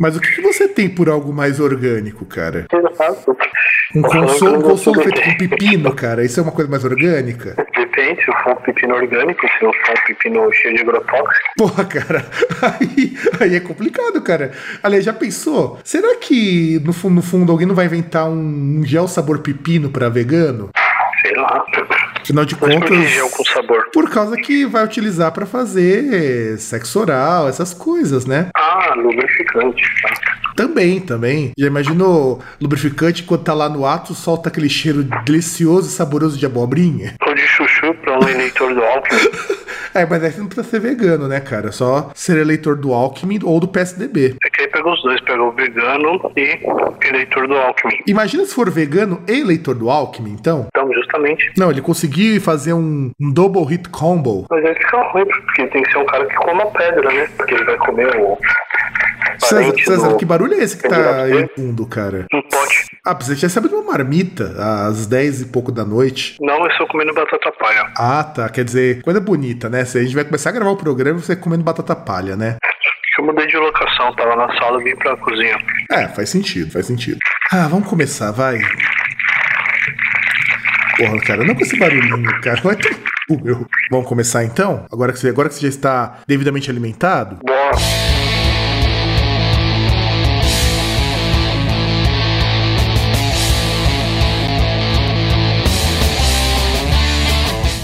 Mas o que, você tem por algo mais orgânico, cara? Exato. Um consolo, um consolo feito com pepino, cara. Isso é uma coisa mais orgânica? Depende, se for um pepino orgânico, se não for um pepino cheio de agrotóxico. Porra, cara, aí, aí é complicado, cara. Aliás, já pensou? Será que no fundo, no fundo alguém não vai inventar um, gel sabor pepino pra vegano? Sei lá. Afinal de Mas contas. com sabor? Por causa que vai utilizar pra fazer sexo oral, essas coisas, né? Ah, lubrificante. Também, também. Já imaginou lubrificante quando tá lá no ato, solta aquele cheiro delicioso e saboroso de abobrinha? Ou de chuchu pra um eleitor do Alckmin. É, mas aí você não precisa ser vegano, né, cara? Só ser eleitor do Alckmin ou do PSDB. É que aí pegou os dois, pegou vegano e eleitor do Alckmin. Imagina se for vegano e eleitor do Alckmin, então. Então, justamente. Não, ele conseguiu fazer um, um double hit combo. Mas aí fica ruim, porque tem que ser um cara que coma pedra, né? Porque ele vai comer o. César, César, do- que barulho é esse que tá aí no fundo, cara? Um pote. Ah, você tinha sabido uma marmita às 10 e pouco da noite. Não, eu estou comendo batata palha. Ah, tá. Quer dizer, coisa bonita, né? Se a gente vai começar a gravar o programa, você comendo batata palha, né? Eu mudei de locação, tava na sala e vim pra cozinha. É, faz sentido, faz sentido. Ah, vamos começar, vai. Porra, cara, não com esse barulhinho, cara. Vai ter... Vamos começar então? Agora que, você, agora que você já está devidamente alimentado? Bora.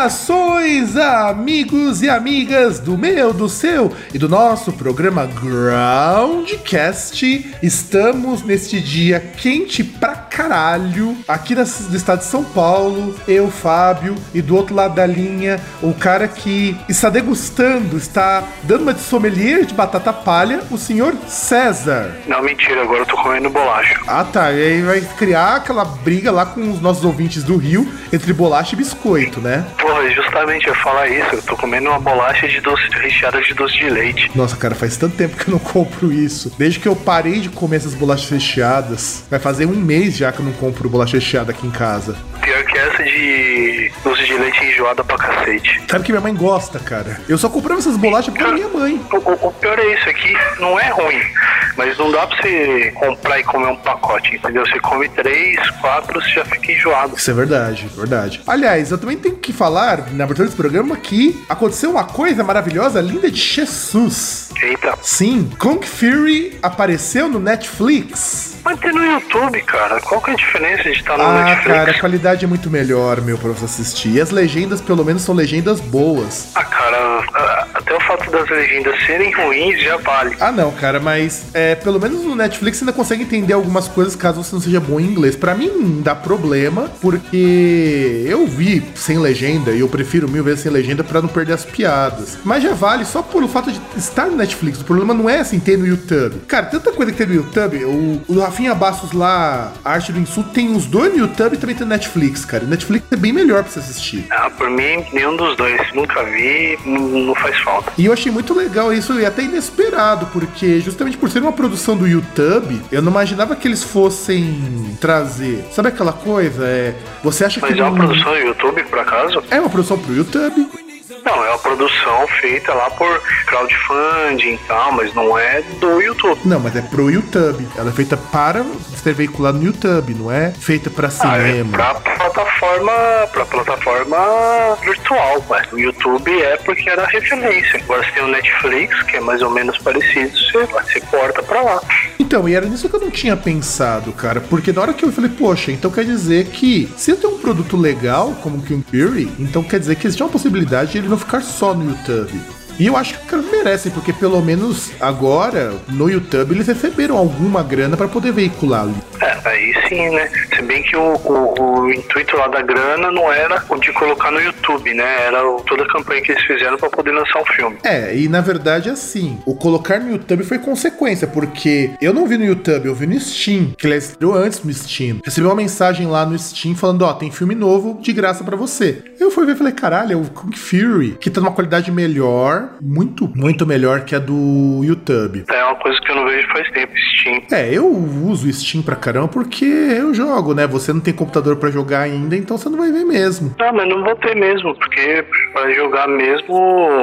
Saudações, amigos e amigas do meu, do seu e do nosso programa Groundcast. Estamos neste dia quente pra caralho, aqui na- no estado de São Paulo. Eu, Fábio, e do outro lado da linha, o cara que está degustando, está dando uma de sommelier de batata palha, o senhor César. Não, mentira, agora eu tô comendo bolacha. Ah tá, e aí vai criar aquela briga lá com os nossos ouvintes do Rio entre bolacha e biscoito, né? Porra, justamente eu ia falar isso. Eu tô comendo uma bolacha de doce recheada de doce de leite. Nossa, cara, faz tanto tempo que eu não compro isso. Desde que eu parei de comer essas bolachas recheadas. Vai fazer um mês já que eu não compro bolacha recheada aqui em casa. Pior que essa de doce de leite enjoada pra cacete. Sabe que minha mãe gosta, cara? Eu só comprava essas bolachas pra minha mãe. O, o- o pior é isso aqui, não é ruim, mas não dá pra você comprar e comer um pacote, entendeu? Você come três, quatro, você já fica enjoado. Isso é verdade, verdade. Aliás, eu também tenho que falar, na abertura desse programa, que aconteceu uma coisa maravilhosa, linda de Jesus. Eita. Sim, Kong Fury apareceu no Netflix. Mas tem no YouTube, cara. Qual que é a diferença de estar no Ah, Netflix? cara, a qualidade é muito melhor, meu, pra você assistir. E as legendas, pelo menos, são legendas boas. Ah, cara, até o fato das legendas serem ruins já vale. Ah, não, cara, mas é, pelo menos no Netflix você ainda consegue entender algumas coisas caso você não seja bom em inglês. Pra mim não dá problema, porque eu vi sem legenda e eu prefiro mil vezes sem legenda pra não perder as piadas. Mas já vale só pelo fato de estar no Netflix. O problema não é assim ter no YouTube. Cara, tanta coisa que tem no YouTube. O, o Rafinha Bastos lá, a Arte do Insulto, tem os dois no YouTube e também tem no Netflix, cara. O Netflix é bem melhor pra você assistir. Ah, por mim, nenhum dos dois. Nunca vi, não, não faz falta. E eu achei muito legal isso e até inesperado, porque justamente por ser uma produção do YouTube, eu não imaginava que eles fossem trazer. Sabe aquela coisa? É, você acha Mas que. é uma não- produção do YouTube, por acaso? É uma produção pro YouTube. Não, é uma produção feita lá por crowdfunding e tal, mas não é do YouTube. Não, mas é pro YouTube. Ela é feita para ser veiculada no YouTube, não é feita pra Ah, é cinema. pra plataforma, pra plataforma virtual, mas o YouTube é porque era referência. Agora você tem o Netflix, que é mais ou menos parecido, você, você porta pra lá. Então, e era nisso que eu não tinha pensado, cara. Porque na hora que eu falei, poxa, então quer dizer que se eu tenho um produto legal como o King Fury, então quer dizer que existe uma possibilidade de ele não ficar só no YouTube. E eu acho que os caras merecem, porque pelo menos agora, no YouTube, eles receberam alguma grana pra poder veicular ali. É, aí sim, né? Se bem que o, o- o intuito lá da grana não era o de colocar no YouTube, né? Era o- toda a campanha que eles fizeram pra poder lançar um filme. É, e na verdade, assim, o colocar no YouTube foi consequência, porque eu não vi no YouTube, eu vi no Steam, que ele estreou antes no Steam. Recebi uma mensagem lá no Steam falando, ó, tem filme novo de graça pra você. Eu fui ver e falei, caralho, é o Kung Fury, que tá numa qualidade melhor, muito, muito melhor que a do YouTube. É uma coisa que eu não vejo faz tempo, Steam. É, eu uso Steam pra caramba porque eu jogo, né? Você não tem computador pra jogar ainda, então você não vai ver mesmo. Ah, mas não vou ter mesmo, porque pra jogar mesmo.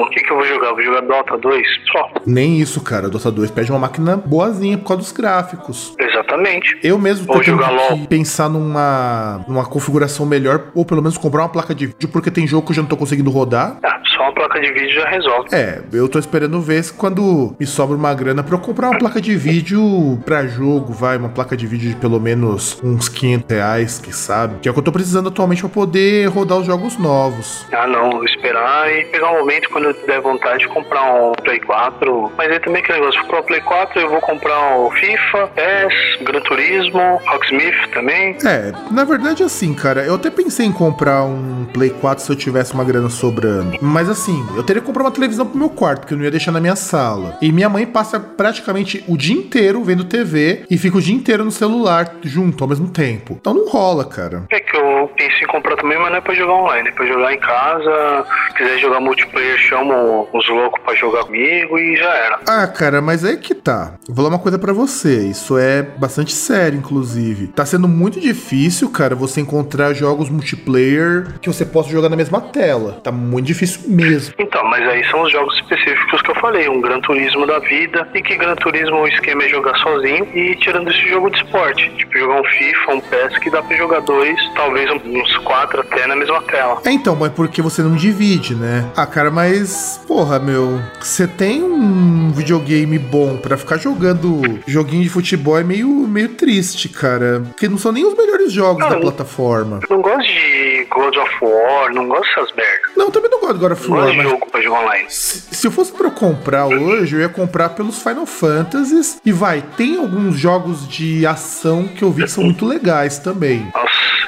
O que, que eu vou jogar? Vou jogar Dota 2? Só. Nem isso, cara. Dota 2 pede uma máquina boazinha por causa dos gráficos. Exatamente. Eu mesmo tô tendo que pensar numa, numa configuração melhor, ou pelo menos comprar uma placa de vídeo, porque tem jogo que eu já não tô conseguindo rodar. Ah, só uma placa de vídeo já resolve. É, eu tô esperando ver se quando me sobra uma grana pra eu comprar uma placa de vídeo pra jogo, vai, uma placa de vídeo de pelo menos uns 500 reais, que sabe? Que é o que eu tô precisando atualmente pra poder rodar os jogos novos. Ah, não, vou esperar e pegar um momento quando eu der vontade de comprar um Play 4. Mas aí também que negócio, se for comprar um Play 4, eu vou comprar o FIFA, PES, Gran Turismo, Rocksmith também. É, na verdade, assim, cara, eu até pensei em comprar um Play 4 se eu tivesse uma grana sobrando. Mas assim, eu teria que comprar uma televisão pro meu quarto, porque eu não ia deixar na minha sala. E minha mãe passa praticamente o dia inteiro vendo TV e fica o dia inteiro no celular junto ao mesmo tempo. Então não rola, cara. É que eu pensei em comprar também, mas não é pra jogar online, é pra jogar em casa. Se quiser jogar multiplayer, chamo os loucos pra jogar comigo e já era. Ah, cara, mas aí que tá. Vou falar uma coisa pra você. Isso é bastante sério, inclusive. Tá sendo muito difícil, cara, você encontrar jogos multiplayer que você possa jogar na mesma tela. Tá muito difícil mesmo. Então, mas aí são os jogos específicos que eu falei, um Gran Turismo da vida, e que Gran Turismo o esquema é jogar sozinho e tirando esse jogo de esporte. Tipo, jogar um FIFA, um PES que dá pra jogar dois, talvez uns quatro até na mesma tela. É, então, mas porque você não divide, né? Ah, cara, mas, porra, meu, você tem um videogame bom pra ficar jogando joguinho de futebol é meio, meio triste, cara. Porque não são nem os melhores jogos Não, da plataforma. Não gosto de God of War, não gosto dessas merdas. Não, também não gosto de God of Não gosto War, de mas jogo pra jogar online. se, se eu fosse pra eu comprar hoje, eu ia comprar pelos Final Fantasies. E vai, tem alguns jogos de ação que eu vi que são muito legais também. Nossa,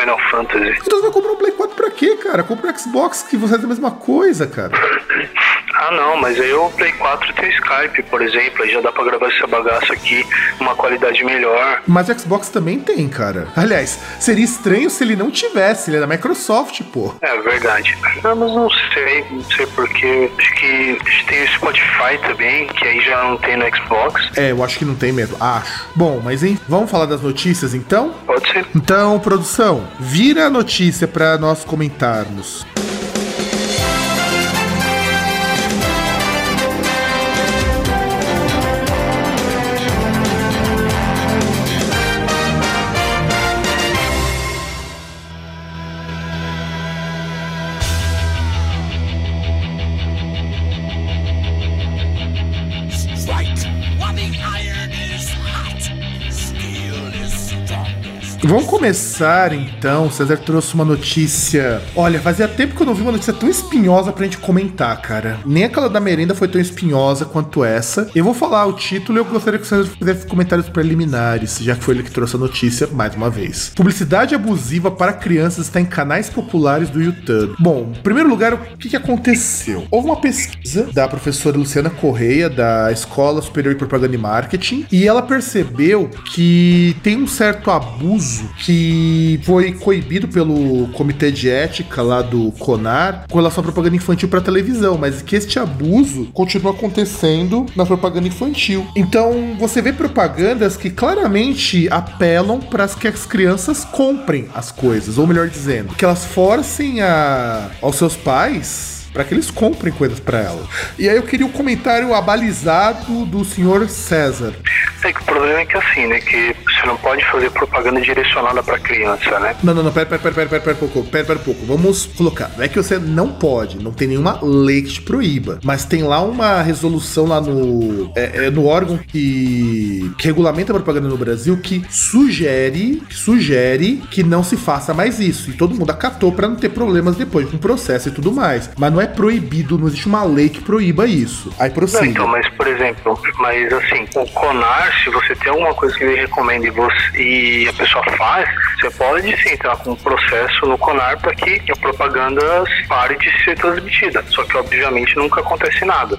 Final Fantasy. Então você vai comprar um Play 4 pra quê, cara? Compra um Xbox que você faz a mesma coisa, cara. Ah, não, mas aí o Play 4 tem Skype, por exemplo, aí já dá pra gravar essa bagaça aqui uma qualidade melhor. Mas o Xbox também tem, cara. Aliás, seria estranho se ele não tivesse. Ele é da Microsoft, pô. É verdade. Não, mas não sei, não sei porquê. Acho que tem o Spotify também, que aí já não tem no Xbox. É, eu acho que não tem mesmo. Acho. Bom, mas hein, vamos falar das notícias então? Pode ser. Então, produção, vira a notícia pra nós comentarmos. Vamos começar então. César trouxe uma notícia. Olha, fazia tempo que eu não vi uma notícia tão espinhosa pra gente comentar, cara. Nem aquela da merenda foi tão espinhosa quanto essa. Eu vou falar o título e eu gostaria que o César fizesse comentários preliminares, já que foi ele que trouxe a notícia mais uma vez. Publicidade abusiva para crianças está em canais populares do YouTube. Bom, em primeiro lugar, o que, que aconteceu? Houve uma pesquisa da professora Luciana Correia, da Escola Superior de Propaganda e Marketing, e ela percebeu que tem um certo abuso que foi coibido pelo Comitê de Ética lá do CONAR com relação à propaganda infantil para televisão, mas que este abuso continua acontecendo na propaganda infantil. Então, você vê propagandas que claramente apelam para que as crianças comprem as coisas, ou melhor dizendo, que elas forcem a, aos seus pais para que eles comprem coisas para ela. E aí eu queria um comentário abalizado do senhor César. É que o problema é que assim, né? Que você não pode fazer propaganda direcionada pra criança, né? Não, não, não, pera, pera, pera, pera, pera, pera, um pouco, pera, pera um pouco. Vamos colocar. Não é que você não pode, não tem nenhuma lei que te proíba, mas tem lá uma resolução lá no, é, é no órgão que, que regulamenta a propaganda no Brasil que sugere, que sugere que não se faça mais isso. E todo mundo acatou pra não ter problemas depois com o processo e tudo mais. Mas não é proibido, não existe uma lei que proíba isso. Aí Não, prossiga. então, mas por exemplo, mas assim, o CONAR, se você tem alguma coisa que ele recomenda e, você, e a pessoa faz, você pode sim entrar com um processo no CONAR para que a propaganda pare de ser transmitida. Só que obviamente nunca acontece nada.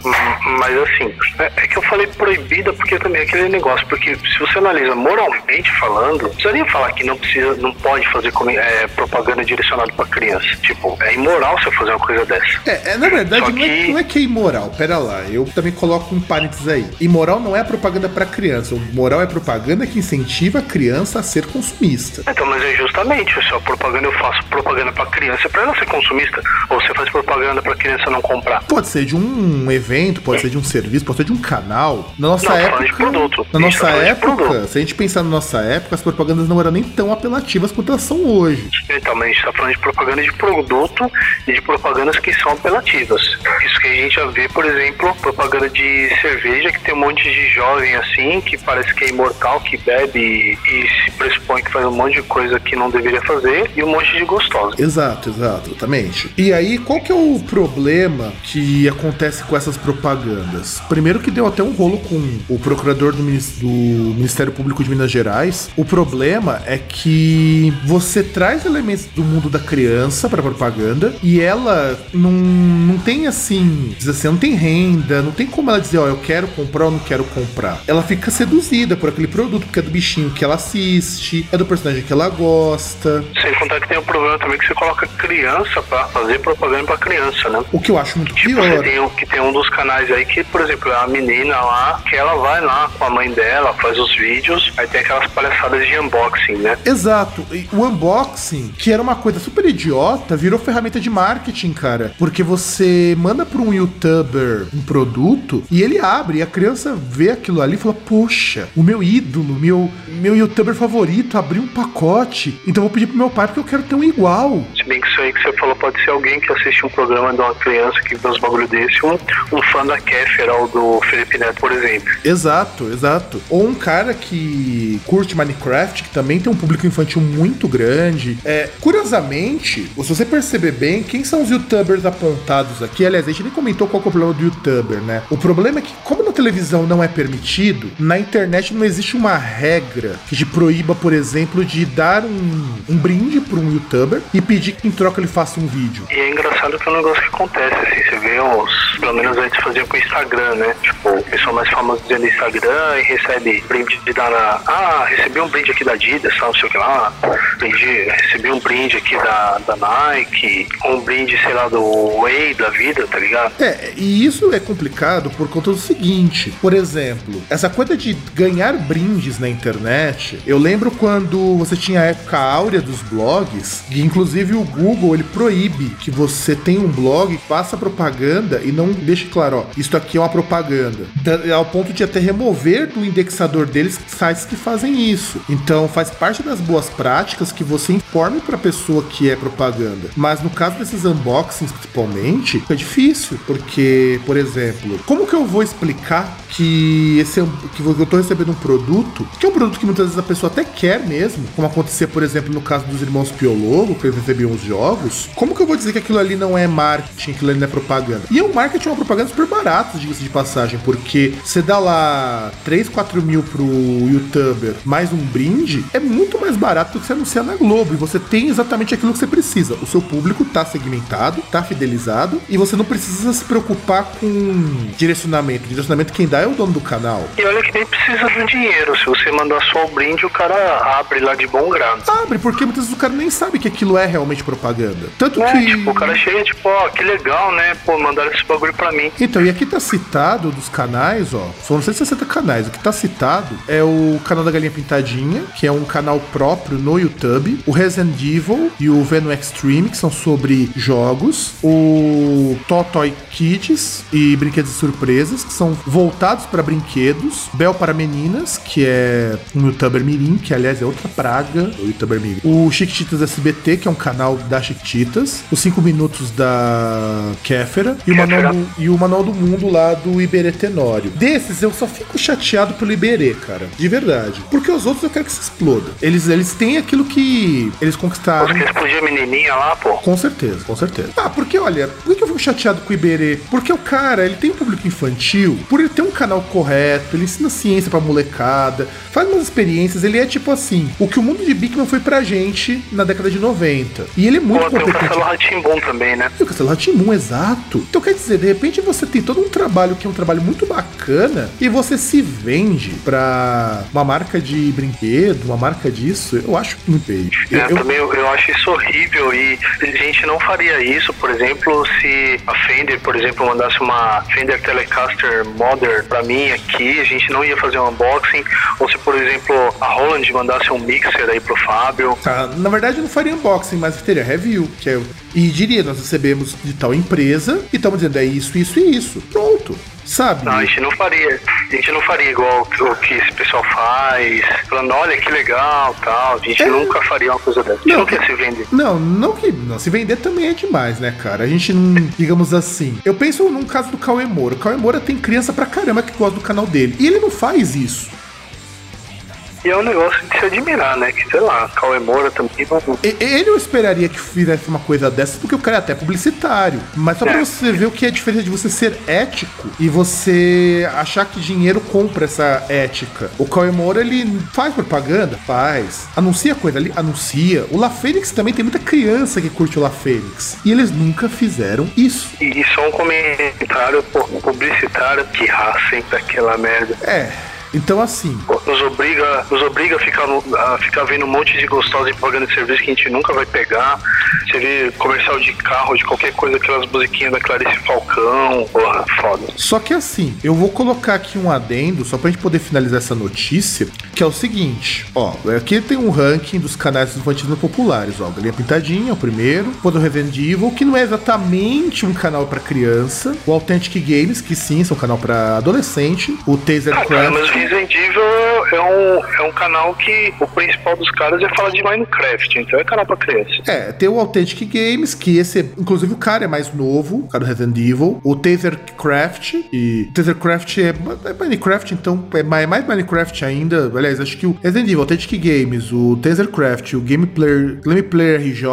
Mas assim, é, é que eu falei proibida porque também é aquele negócio, porque se você analisa moralmente falando, não precisaria falar que não precisa, não pode fazer é, propaganda direcionada para criança. Tipo, é imoral você fazer uma coisa dessa. É, é, na verdade, Só não, é, que- não é que é imoral. Pera lá, eu também coloco um parênteses aí. Imoral não é propaganda pra criança. O moral é propaganda que incentiva a criança a ser consumista. Então, mas é justamente, se a propaganda eu faço propaganda pra criança, pra ela ser consumista, ou você faz propaganda pra criança não comprar. Pode ser de um evento, pode ser de um serviço, pode ser de um canal. Na nossa Não, época. de produto. Na Isso, nossa época, se a gente pensar na nossa época, as propagandas não eram nem tão apelativas quanto elas são hoje. Então, mas a gente tá falando de propaganda de produto e de propagandas que são apelativas. Isso que a gente já vê, por exemplo, propaganda de cerveja, que tem um monte de jovem assim, que parece que é imortal, que bebe e, e se pressupõe que faz um monte de coisa que não deveria fazer, e um monte de gostosa. Exato, exato, exatamente. E aí, qual que é o problema que acontece com essas propagandas? Primeiro que deu até um rolo com o procurador do, do Ministério Público de Minas Gerais. O problema é que você traz elementos do mundo da criança pra propaganda e ela não, não tem assim, diz assim, não tem renda, não tem como ela dizer, ó, eu quero comprar ou não quero comprar. Ela fica seduzida por aquele produto, porque é do bichinho que ela assiste, é do personagem que ela gosta. Sem contar que tem o problema também que você coloca criança pra fazer propaganda pra criança, né? O que eu acho muito Tipo, pior. tem, um- que tem um dos canais aí que, por exemplo, é a menina lá, que ela vai lá com a mãe dela, faz os vídeos, aí tem aquelas palhaçadas de unboxing, né? Exato. E o unboxing, que era uma coisa super idiota, virou ferramenta de marketing, cara. Porque você manda pra um youtuber um produto e ele abre e a criança vê aquilo ali e fala: Poxa, o meu ídolo, meu, meu youtuber favorito abriu um pacote. Então vou pedir pro meu pai porque eu quero ter um igual. Se bem que isso aí que você falou pode ser alguém que assiste um programa de uma criança que vê uns bagulho desse, um, um fã da Kéfera ou do Felipe Neto, por exemplo. Exato, exato. Ou um cara que curte Minecraft, que também tem um público infantil muito grande. É, curiosamente, se você perceber bem, quem são os youtubers apontados aqui? Aliás, a gente nem comentou qual é o problema do youtuber, né? O problema é que, como na televisão não é permitido, na internet não existe uma regra que te proíba, por exemplo, de dar um, um brinde para um youtuber e pedir que em troca ele faça um vídeo. E é engraçado que é um negócio que acontece, assim, você vê os. Pelo menos antes fazia com o Instagram, né? Tipo, o pessoal mais famoso dizendo Instagram e recebe brinde de dar na. Ah, recebi um brinde aqui da Adidas, sabe, não sei o que lá. Brinde, recebi um brinde aqui da, da Nike, um brinde, sei lá, do Way da vida, tá ligado? É, e isso é complicado por conta do seguinte. Por exemplo, essa coisa de ganhar brindes na internet. Eu lembro quando você tinha a época áurea dos blogs, e inclusive o Google ele proíbe que você tenha um blog, faça propaganda e não deixe claro, ó, isso aqui é uma propaganda. Da- Ao ponto de até remover do indexador deles sites que fazem isso. Então faz parte das boas práticas que você informe pra pessoa que é propaganda. Mas no caso desses unboxings, principalmente, é difícil, porque, por exemplo, como que eu vou explicar que esse é que eu tô recebendo um produto, que é um produto que muitas vezes a pessoa até quer mesmo, como acontecia, por exemplo, no caso dos irmãos Piologo, que eles recebiam os jogos, como que eu vou dizer que aquilo ali não é marketing, aquilo ali não é propaganda? E o marketing é uma propaganda super barata, diga-se de passagem, porque você dá lá 3, 4 mil pro youtuber mais um brinde, é muito mais barato do que você anunciar na Globo, e você tem exatamente aquilo que você precisa. O seu público tá segmentado, tá fidelizado, e você não precisa se preocupar com direcionamento. Direcionamento quem dá é o dono do canal. E olha que nem precisa do dinheiro. Se você mandar só o brinde, o cara abre lá de bom grado. Abre, porque muitas vezes o cara nem sabe que aquilo é realmente propaganda. Tanto É, que. tipo, o cara chega, tipo, ó, que legal, né? Pô, mandaram esse bagulho pra mim. Então, e aqui tá citado dos canais, ó. São 160 canais. O que tá citado é o canal da Galinha Pintadinha, que é um canal próprio no YouTube. O Resident Evil e o Venom Extreme, que são sobre jogos. O Totoy Kids e Brinquedos e Surpresas, que são voltados para brinquedos. Bel para Meninas, que é um youtuber mirim, que aliás é outra praga, o youtuber mirim. O Chiquititas SBT, que é um canal da Chiquititas. Os 5 minutos da Kéfera. E o. Manual do e o Manual do Mundo lá do Iberê Tenório. Desses, eu só fico chateado pelo Iberê, cara. De verdade. Porque os outros eu quero que se exploda. Eles, eles têm aquilo que eles conquistaram. Porque explodia a menininha lá, pô. Com certeza, com certeza. Ah, porque olha, por que eu fico chateado com o Iberê? Porque o cara, ele tem um público infantil, por ele ter um canal correto, ele ensina ciência pra molecada, faz umas experiências, ele é tipo assim, o que o mundo de Bigman foi pra gente na década de 90. E ele é muito Pô, tem o competente. Castelo também, né? E o Castelo Rá-Tim-Bum, exato. Então quer dizer, de repente você tem todo um trabalho que é um trabalho muito bacana e você se vende pra uma marca de brinquedo, uma marca disso, eu acho muito feio. Eu- É, eu- também eu, eu acho isso horrível e a gente não faria isso, por exemplo, se a Fender, por exemplo, mandasse uma Fender Telecaster Modern pra mim aqui, a gente não ia fazer um unboxing, ou se, por exemplo, a Roland mandasse um mixer aí pro Fábio. Tá, na verdade eu não faria unboxing, mas teria review, que é, e diria, nós recebemos de tal empresa e estamos dizendo é isso, isso e isso. Pronto. Sabe? Não, a gente não faria, a gente não faria igual o que- o que esse pessoal faz, falando, olha que legal, tal. A gente É. nunca faria uma coisa dessa. A gente Não, não, quer se vender. Não, não que. Não, se vender também é demais, né, cara? A gente não. Digamos assim. Eu penso num caso do Cauê Moura. O Cauê Moura tem criança pra caramba que gosta do canal dele. E ele não faz isso. E é um negócio de se admirar, né? Que, sei lá, Cauê Moura também não... Ele eu esperaria que fizesse uma coisa dessas, porque o cara é até publicitário. Mas só pra É. você ver o que é a diferença de você ser ético e você achar que dinheiro compra essa ética. O Cauê Moura, ele faz propaganda? Faz. Anuncia coisa ali? Anuncia. O La Fênix também tem muita criança que curte o La Fênix. E eles nunca fizeram isso. E só um comentário publicitário que raça, hein, daquela merda. É. Então, assim, Nos obriga, nos obriga a, ficar a ficar vendo um monte de gostosa e propaganda de serviço que a gente nunca vai pegar. Você vê comercial de carro, de qualquer coisa, aquelas musiquinhas da Clarice Falcão. Porra, foda. Só que assim, eu vou colocar aqui um adendo, só pra gente poder finalizar essa notícia, que é o seguinte, ó, aqui tem um ranking dos canais infantis populares, ó, Galinha Pintadinha é o primeiro, depois o Resident Evil, que não é exatamente um canal pra criança, o Authentic Games, que sim, são um canal pra adolescente, o Taser Ah, Craft, Evil é um, é um canal que o principal dos caras é falar de Minecraft, então é canal pra criança. É, tem o Authentic Games, que esse, é- inclusive o cara é mais novo, o cara do Resident Evil. O Tasercraft, e Tasercraft é, é Minecraft, então é mais, mais Minecraft ainda. Aliás, acho que o Resident Evil, Authentic Games, o Tasercraft o Game Player, Game Player RJ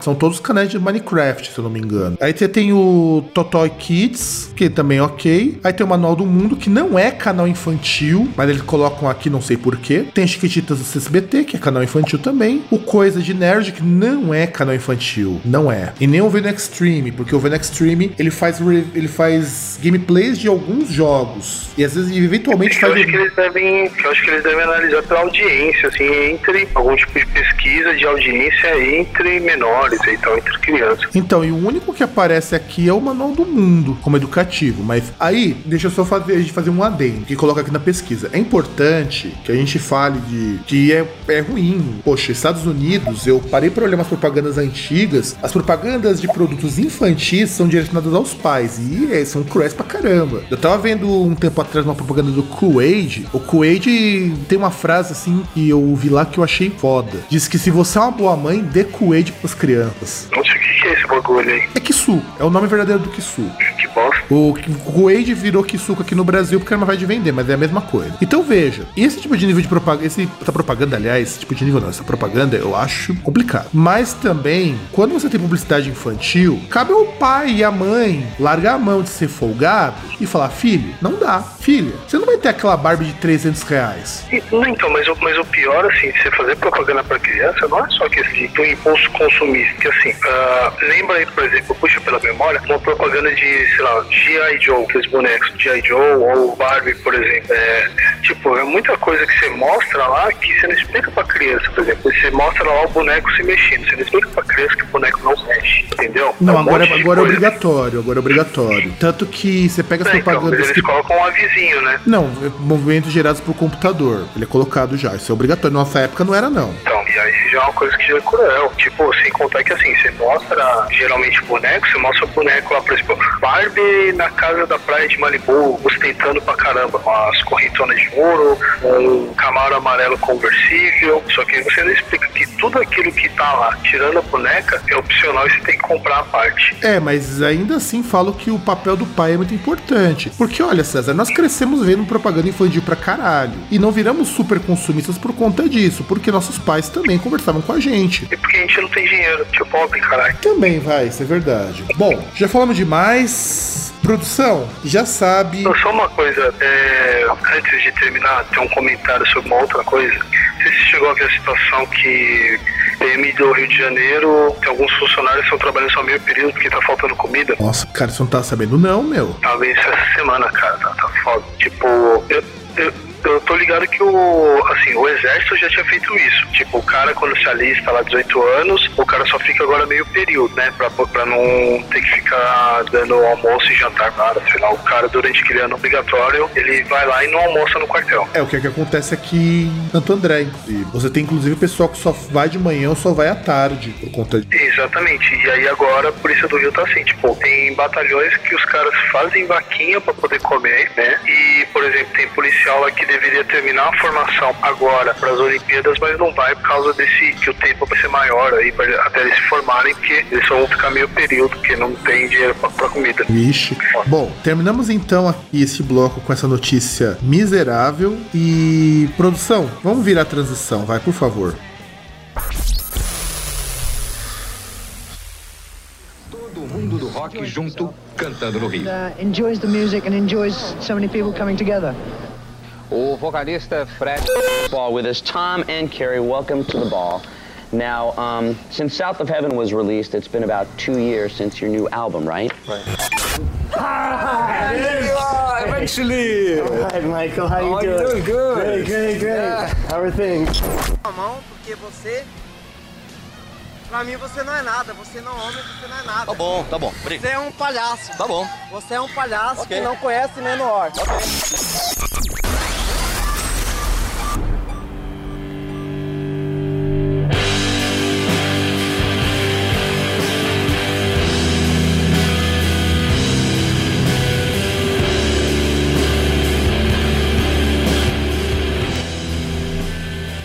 são todos canais de Minecraft, se eu não me engano. Aí você tem o Totoy Kids, que também é ok. Aí tem o Manual do Mundo, que não é canal infantil, mas eles colocam aqui, não sei porquê. Tem Chiquititas do CSBT, que é canal infantil também. O Coisa de Nerd, que não é canal infantil. Não é. E nem o Venom Extreme, porque o Venom Extreme, ele faz, ele faz gameplays de alguns jogos. E às vezes, eventualmente, Eu faz... acho que eles devem, eu acho que eles devem analisar pela audiência, assim, entre algum tipo de pesquisa de audiência entre menores e tal, entre crianças. Então, e o único que aparece aqui é o Manual do Mundo, como educativo. Mas aí, deixa eu só fazer, a gente fazer um adendo, que coloca aqui na pesquisa. É importante que a gente fale de que é, é ruim. Poxa, Estados Unidos, eu parei para olhar umas propagandas antigas. As propagandas de produtos infantis são direcionadas aos pais. E é, são cruéis pra caramba. Eu tava vendo um tempo atrás uma propaganda do Kool-Aid. O Kool-Aid tem uma frase assim que eu ouvi lá que eu achei foda. Diz que se você é uma boa mãe, dê Kool-Aid pras crianças. Não sei o que que é esse bagulho aí. É Kisu, é o nome verdadeiro do Kisu. Que bosta. O Kuwait virou Kisuko aqui no Brasil porque era uma vai de vender, mas é a mesma coisa. Então veja, esse tipo de nível de propaganda, esse, essa propaganda, aliás, esse tipo de nível não, essa propaganda eu acho complicado. Mas também, quando você tem publicidade infantil, cabe ao pai e à mãe largar a mão de ser folgado e falar: filho, não dá. Filha, você não vai ter aquela Barbie de 300 reais. Não, então, mas, mas o pior, assim, de você fazer propaganda pra criança não é só que assim, do impulso consumista. Que assim, ah, lembra aí, por exemplo, puxa pela memória, uma propaganda de, sei lá, G.I. Joe, aqueles bonecos G.I. Joe ou Barbie, por exemplo. É, tipo, é muita coisa que você mostra lá que você não explica pra criança, por exemplo. Você mostra lá o boneco se mexendo, você não explica pra criança que o boneco não mexe, entendeu? Não, É um agora, de agora é obrigatório, agora é obrigatório. Tanto que você pega as É, então, propagandas eles que. colocam um avisinho, né? Não, é movimentos gerados por computador. Ele é colocado já. Isso é obrigatório. Nossa época não era, não. Então, e aí já é uma coisa que já é cruel. Tipo, sem contar que assim, você mostra geralmente boneco, você mostra o boneco lá, por exemplo, Barbie na casa da praia de Malibu, ostentando pra caramba, com as correntonas de ouro, um camaro amarelo conversível. Só que você não explica que tudo aquilo que tá lá, tirando a boneca, é opcional e você tem que comprar a parte. É, mas ainda assim falo que o papel do pai é muito importante. Porque olha, César, nós crescemos vendo propaganda infantil pra caralho. E não viramos super consumistas por conta disso. Porque nossos pais também conversavam com a gente. E porque a gente não tem dinheiro, tipo, pobre, caralho. Também vai, isso é verdade. Bom, já falamos demais. Produção, já sabe. Só uma coisa, é, antes de terminar, tem um comentário sobre uma outra coisa. Não sei se você chegou a ver a situação que PM do Rio de Janeiro, tem alguns funcionários estão trabalhando só meio período porque tá faltando comida. Nossa, cara, você não tá sabendo, não, meu. Isso essa semana, cara, tá, tá foda. Tipo, eu, eu, eu tô ligado que o, assim, o exército já tinha feito isso. Tipo, o cara quando se alista lá 18 anos, o cara só fica agora meio período, né? Pra, pra não ter que ficar dando almoço e jantar para, sei lá. O cara, durante aquele ano obrigatório, ele vai lá e não almoça no quartel. É o que, é que acontece aqui em Santo André, inclusive. Você tem, inclusive, pessoal que só vai de manhã ou só vai à tarde por conta de. Exatamente. E aí agora a Polícia do Rio tá assim, tipo, tem batalhões que os caras fazem vaquinha pra poder comer, né? E, por exemplo, tem policial que deveria terminar a formação agora pras Olimpíadas, mas não vai por causa desse que o tempo vai ser maior aí pra, até eles se formarem, porque eles só vão ficar meio período, porque não tem dinheiro pra comida. Vixe. Bom, terminamos então aqui esse bloco com essa notícia miserável. E. Produção, vamos virar a transição, vai, por favor. Todo mundo do rock junto cantando no Rio. uh, enjoys the music and enjoys so many people coming together. O vocalista Fred. ball with us. Tom and Carrie, welcome to the ball. Now, um, since South of Heaven was released, it's been about two years since your new album, right? Eventually! Hi, Michael. How you Oh, doing? you're doing good. Great, great, great. How are things? a mão, porque você. Pra mim você não é nada, você não é homem, você não é nada. Tá bom, tá bom. Obrigado. Você é um palhaço. Tá bom. Você é um palhaço Ok. que não conhece menor.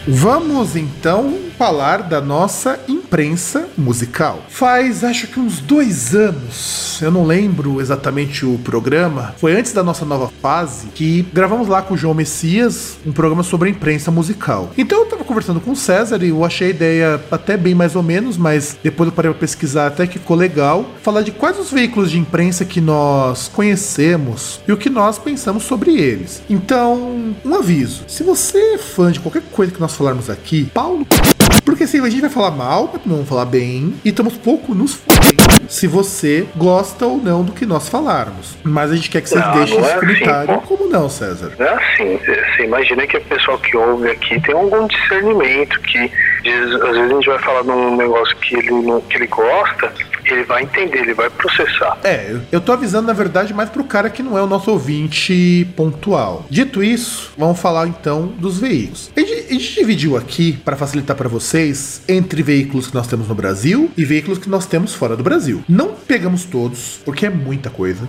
Vamos então falar da nossa imprensa musical. Faz acho que uns dois anos, eu não lembro exatamente o programa, foi antes da nossa nova fase que gravamos lá com o João Messias um programa sobre a imprensa musical. Então eu tava conversando com o César e eu achei a ideia até bem mais ou menos, mas depois eu parei pra pesquisar até que ficou legal falar de quais os veículos de imprensa que nós conhecemos e o que nós pensamos sobre eles. Então, um aviso: se você é fã de qualquer coisa que nós falarmos aqui, Paulo. Porque assim, a gente vai falar mal, mas não vamos falar bem, e estamos pouco nos fodendo se você gosta ou não do que nós falarmos. Mas a gente quer que vocês Não, deixem esse é assim, comentário. pô. Como não, César? Não é assim, você imagina que o pessoal que ouve aqui tem algum discernimento, que às vezes a gente vai falar num negócio que ele, não- que ele gosta, ele vai entender, ele vai processar. É, eu- tô avisando, na verdade, mais pro cara que não é o nosso ouvinte pontual. Dito isso, vamos falar então dos veículos. A gente, a gente dividiu aqui, para facilitar para vocês, entre veículos que nós temos no Brasil e veículos que nós temos fora do Brasil. Não pegamos todos, porque é muita coisa.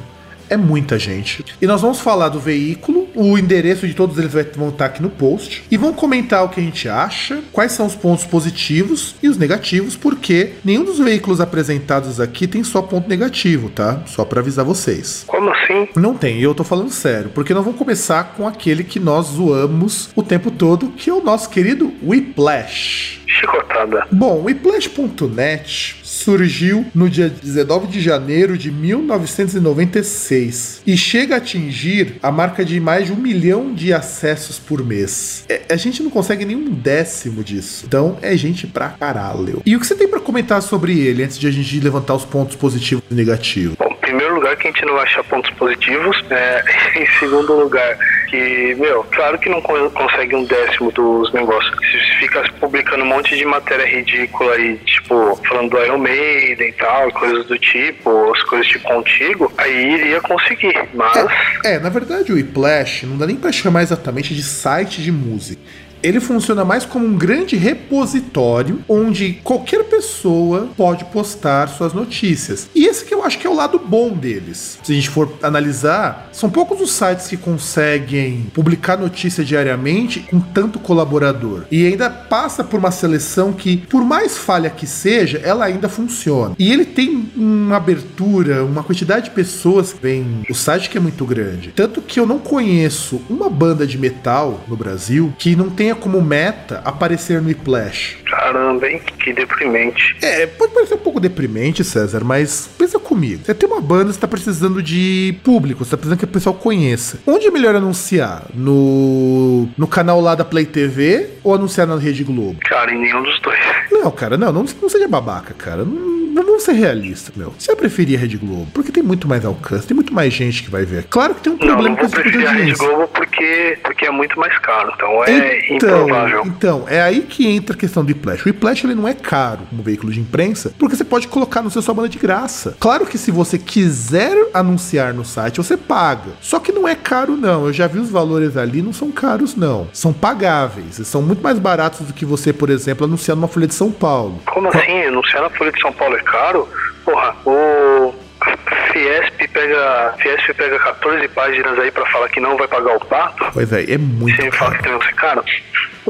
É muita gente. E nós vamos falar do veículo, o endereço de todos eles vão estar aqui no post. E vamos comentar o que a gente acha, quais são os pontos positivos e os negativos, porque nenhum dos veículos apresentados aqui tem só ponto negativo, tá? Só pra avisar vocês. Como assim? Não tem, e eu tô falando sério, porque nós vamos começar com aquele que nós zoamos o tempo todo, que é o nosso querido Whiplash. Chicotada. Bom, Whiplash.net surgiu no dia 19 de janeiro de 1996 e chega a atingir a marca de mais de um milhão de acessos por mês. É, a gente não consegue nenhum décimo disso. Então é gente pra caralho. E o que você tem pra comentar sobre ele antes de a gente levantar os pontos positivos e negativos? Bom, primeiro lugar, que a gente não vai achar pontos positivos. É, em segundo lugar, que, meu, claro que não co- consegue um décimo dos negócios. Se fica publicando um monte de matéria ridícula aí, tipo, falando do Iron Maiden e tal, coisas do tipo, as coisas tipo contigo, aí iria conseguir. Mas. É, na verdade o Whiplash não dá nem pra chamar exatamente de site de música. Ele funciona mais como um grande repositório onde qualquer pessoa pode postar suas notícias. E esse que eu acho que é o lado bom deles. Se a gente for analisar, são poucos os sites que conseguem publicar notícia diariamente com tanto colaborador. E ainda passa por uma seleção que, por mais falha que seja, ela ainda funciona. E ele tem uma abertura, uma quantidade de pessoas que vem o site que é muito grande. Tanto que eu não conheço uma banda de metal no Brasil que não tenha como meta aparecer no Whiplash. Caramba, hein? Que deprimente. É, pode parecer um pouco deprimente, César, mas pensa comigo. Você tem uma banda, você tá precisando de público, você tá precisando que o pessoal conheça. Onde é melhor anunciar? No, no canal lá da Play TV ou anunciar na Rede Globo? Cara, em nenhum dos dois. Não, cara, não, não, não seja babaca, cara. Não, não vamos ser realistas, meu. Você preferia a Rede Globo, porque tem muito mais alcance, tem muito mais gente que vai ver. Claro que tem um Não, problema não com vou esse de preferir a Rede. Globo porque, porque é muito mais caro. Então é Então, improvável. então, é aí que entra a questão do Whiplash. O Whiplash ele não é caro como veículo de imprensa, porque você pode colocar no seu sua banda de graça. Claro que se você quiser anunciar no site, você paga. Só que não é caro não. Eu já vi os valores ali, não são caros não. São pagáveis. São muito mais baratos do que você, por exemplo, anunciar numa folha de São Paulo. Como assim? Anunciar na Folha de São Paulo é caro? Porra, o Fiesp pega, Fiesp pega 14 páginas aí pra falar que não vai pagar o pato? Pois é, é muito Você me fala que tem que ser caro?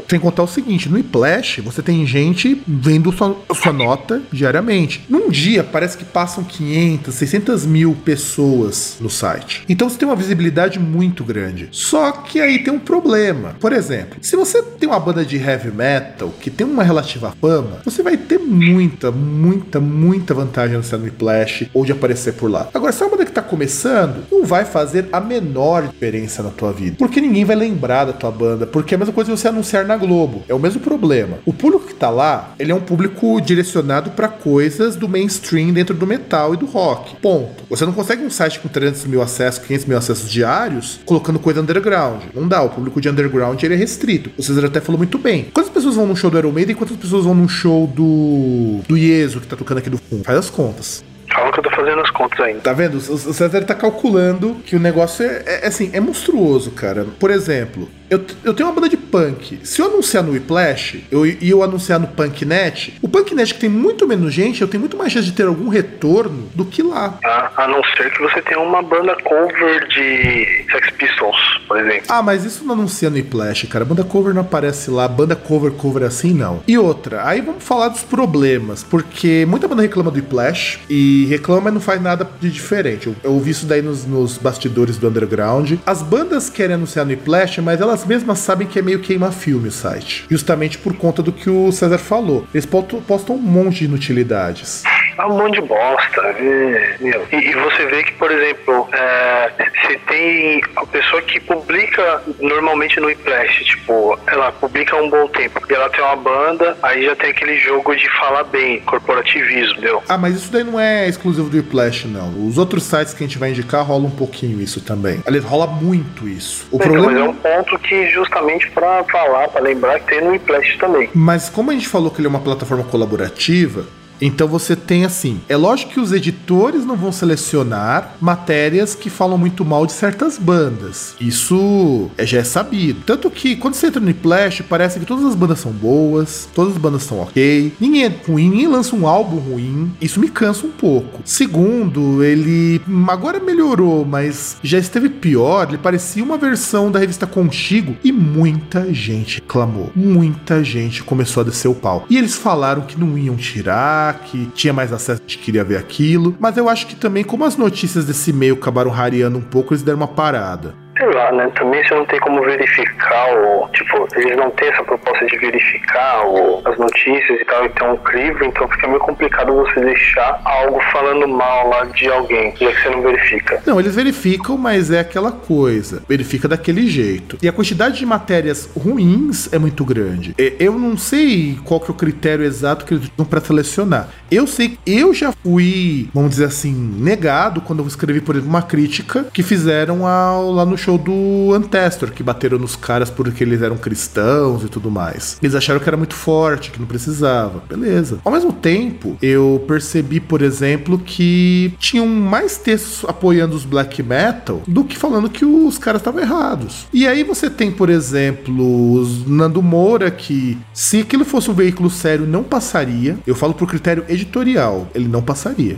Sem contar o seguinte, no Whiplash você tem gente vendo sua, sua nota diariamente. Num dia parece que passam 500, 600 mil pessoas no site. Então você tem uma visibilidade muito grande. Só que aí tem um problema. Por exemplo, se você tem uma banda de heavy metal que tem uma relativa fama, você vai ter muita, muita, muita vantagem no ser no Whiplash ou de aparecer por lá. Agora, se é uma banda que tá começando, não vai fazer a menor diferença na tua vida. Porque ninguém vai lembrar da tua banda. Porque é a mesma coisa você anunciar na Globo. É o mesmo problema. O público que tá lá, ele é um público direcionado pra coisas do mainstream dentro do metal e do rock. Ponto. Você não consegue um site com 300 mil acessos, 500 mil acessos diários, colocando coisa underground. Não dá. O público de underground ele é restrito. César até falou muito bem. Quantas pessoas vão num show do Iron Maiden e quantas pessoas vão num show do do Ieso que tá tocando aqui do fundo? Faz as contas. Calma que eu tô fazendo as contas ainda. Tá vendo? O César tá calculando que o negócio é, é, assim, é monstruoso, cara. Por exemplo, eu, eu tenho uma banda de punk. Se eu anunciar no Whiplash eu, e eu anunciar no Punknet, o Punknet que tem muito menos gente, eu tenho muito mais chance de ter algum retorno do que lá. A, a não ser que você tenha uma banda cover de Sex Pistols, por exemplo. Ah, mas isso não anuncia no Whiplash, cara. Banda cover não aparece lá. Banda cover, cover assim, não. E outra, aí vamos falar dos problemas, porque muita banda reclama do Whiplash e reclama, mas não faz nada de diferente. Eu, eu ouvi isso daí nos, nos bastidores do Underground. As bandas querem anunciar no Whiplash, mas elas mesmas sabem que é meio queima filme o site. Justamente por conta do que o César falou. Eles postam, um monte de inutilidades. É um monte de bosta. é, meu. E, e você vê que, por exemplo, é, você tem a pessoa que publica normalmente no Whiplash, tipo, ela publica há um bom tempo. E ela tem uma banda, aí já tem aquele jogo de falar bem, corporativismo, entendeu? Ah, mas isso daí não é exclusivo do Whiplash, não. Os outros sites que a gente vai indicar rola um pouquinho isso também. Aliás, rola muito isso. O Então, problema mas é um ponto que justamente pra falar, pra lembrar que tem no Whiplash também. Mas como a gente falou que ele é uma plataforma colaborativa, então você tem assim. É lógico que os editores não vão selecionar matérias que falam muito mal de certas bandas. Isso é, já é sabido. Tanto que quando você entra no Flash, parece que todas as bandas são boas, todas as bandas são ok, ninguém é ruim, ninguém lança um álbum ruim. Isso me cansa um pouco. Segundo, ele agora melhorou, mas já esteve pior. Ele parecia uma versão da revista Contigo e muita gente reclamou. Muita gente começou a descer o pau. E eles falaram que não iam tirar, que tinha mais acesso, que queria ver aquilo. Mas eu acho que também, como as notícias desse meio acabaram rareando um pouco, eles deram uma parada. Sei lá, né? Também você não tem como verificar o. Tipo, eles não têm essa proposta de verificar o- as notícias e tal, e ter um crivo, então fica meio complicado você deixar algo falando mal lá de alguém, já que você não verifica. Não, eles verificam, mas é aquela coisa. Verifica daquele jeito. E a quantidade de matérias ruins é muito grande. Eu não sei qual que é o critério exato que eles usam pra selecionar. Eu sei que eu já fui, vamos dizer assim, negado quando eu escrevi, por exemplo, uma crítica que fizeram ao- lá no show do Antestor, que bateram nos caras porque eles eram cristãos e tudo mais. Eles acharam que era muito forte, que não precisava. Beleza. Ao mesmo tempo, eu percebi, por exemplo, que tinham mais textos apoiando os black metal do que falando que os caras estavam errados. E aí você tem, por exemplo, os Nando Moura, que se aquilo fosse um veículo sério, não passaria. Eu falo por critério editorial, ele não passaria.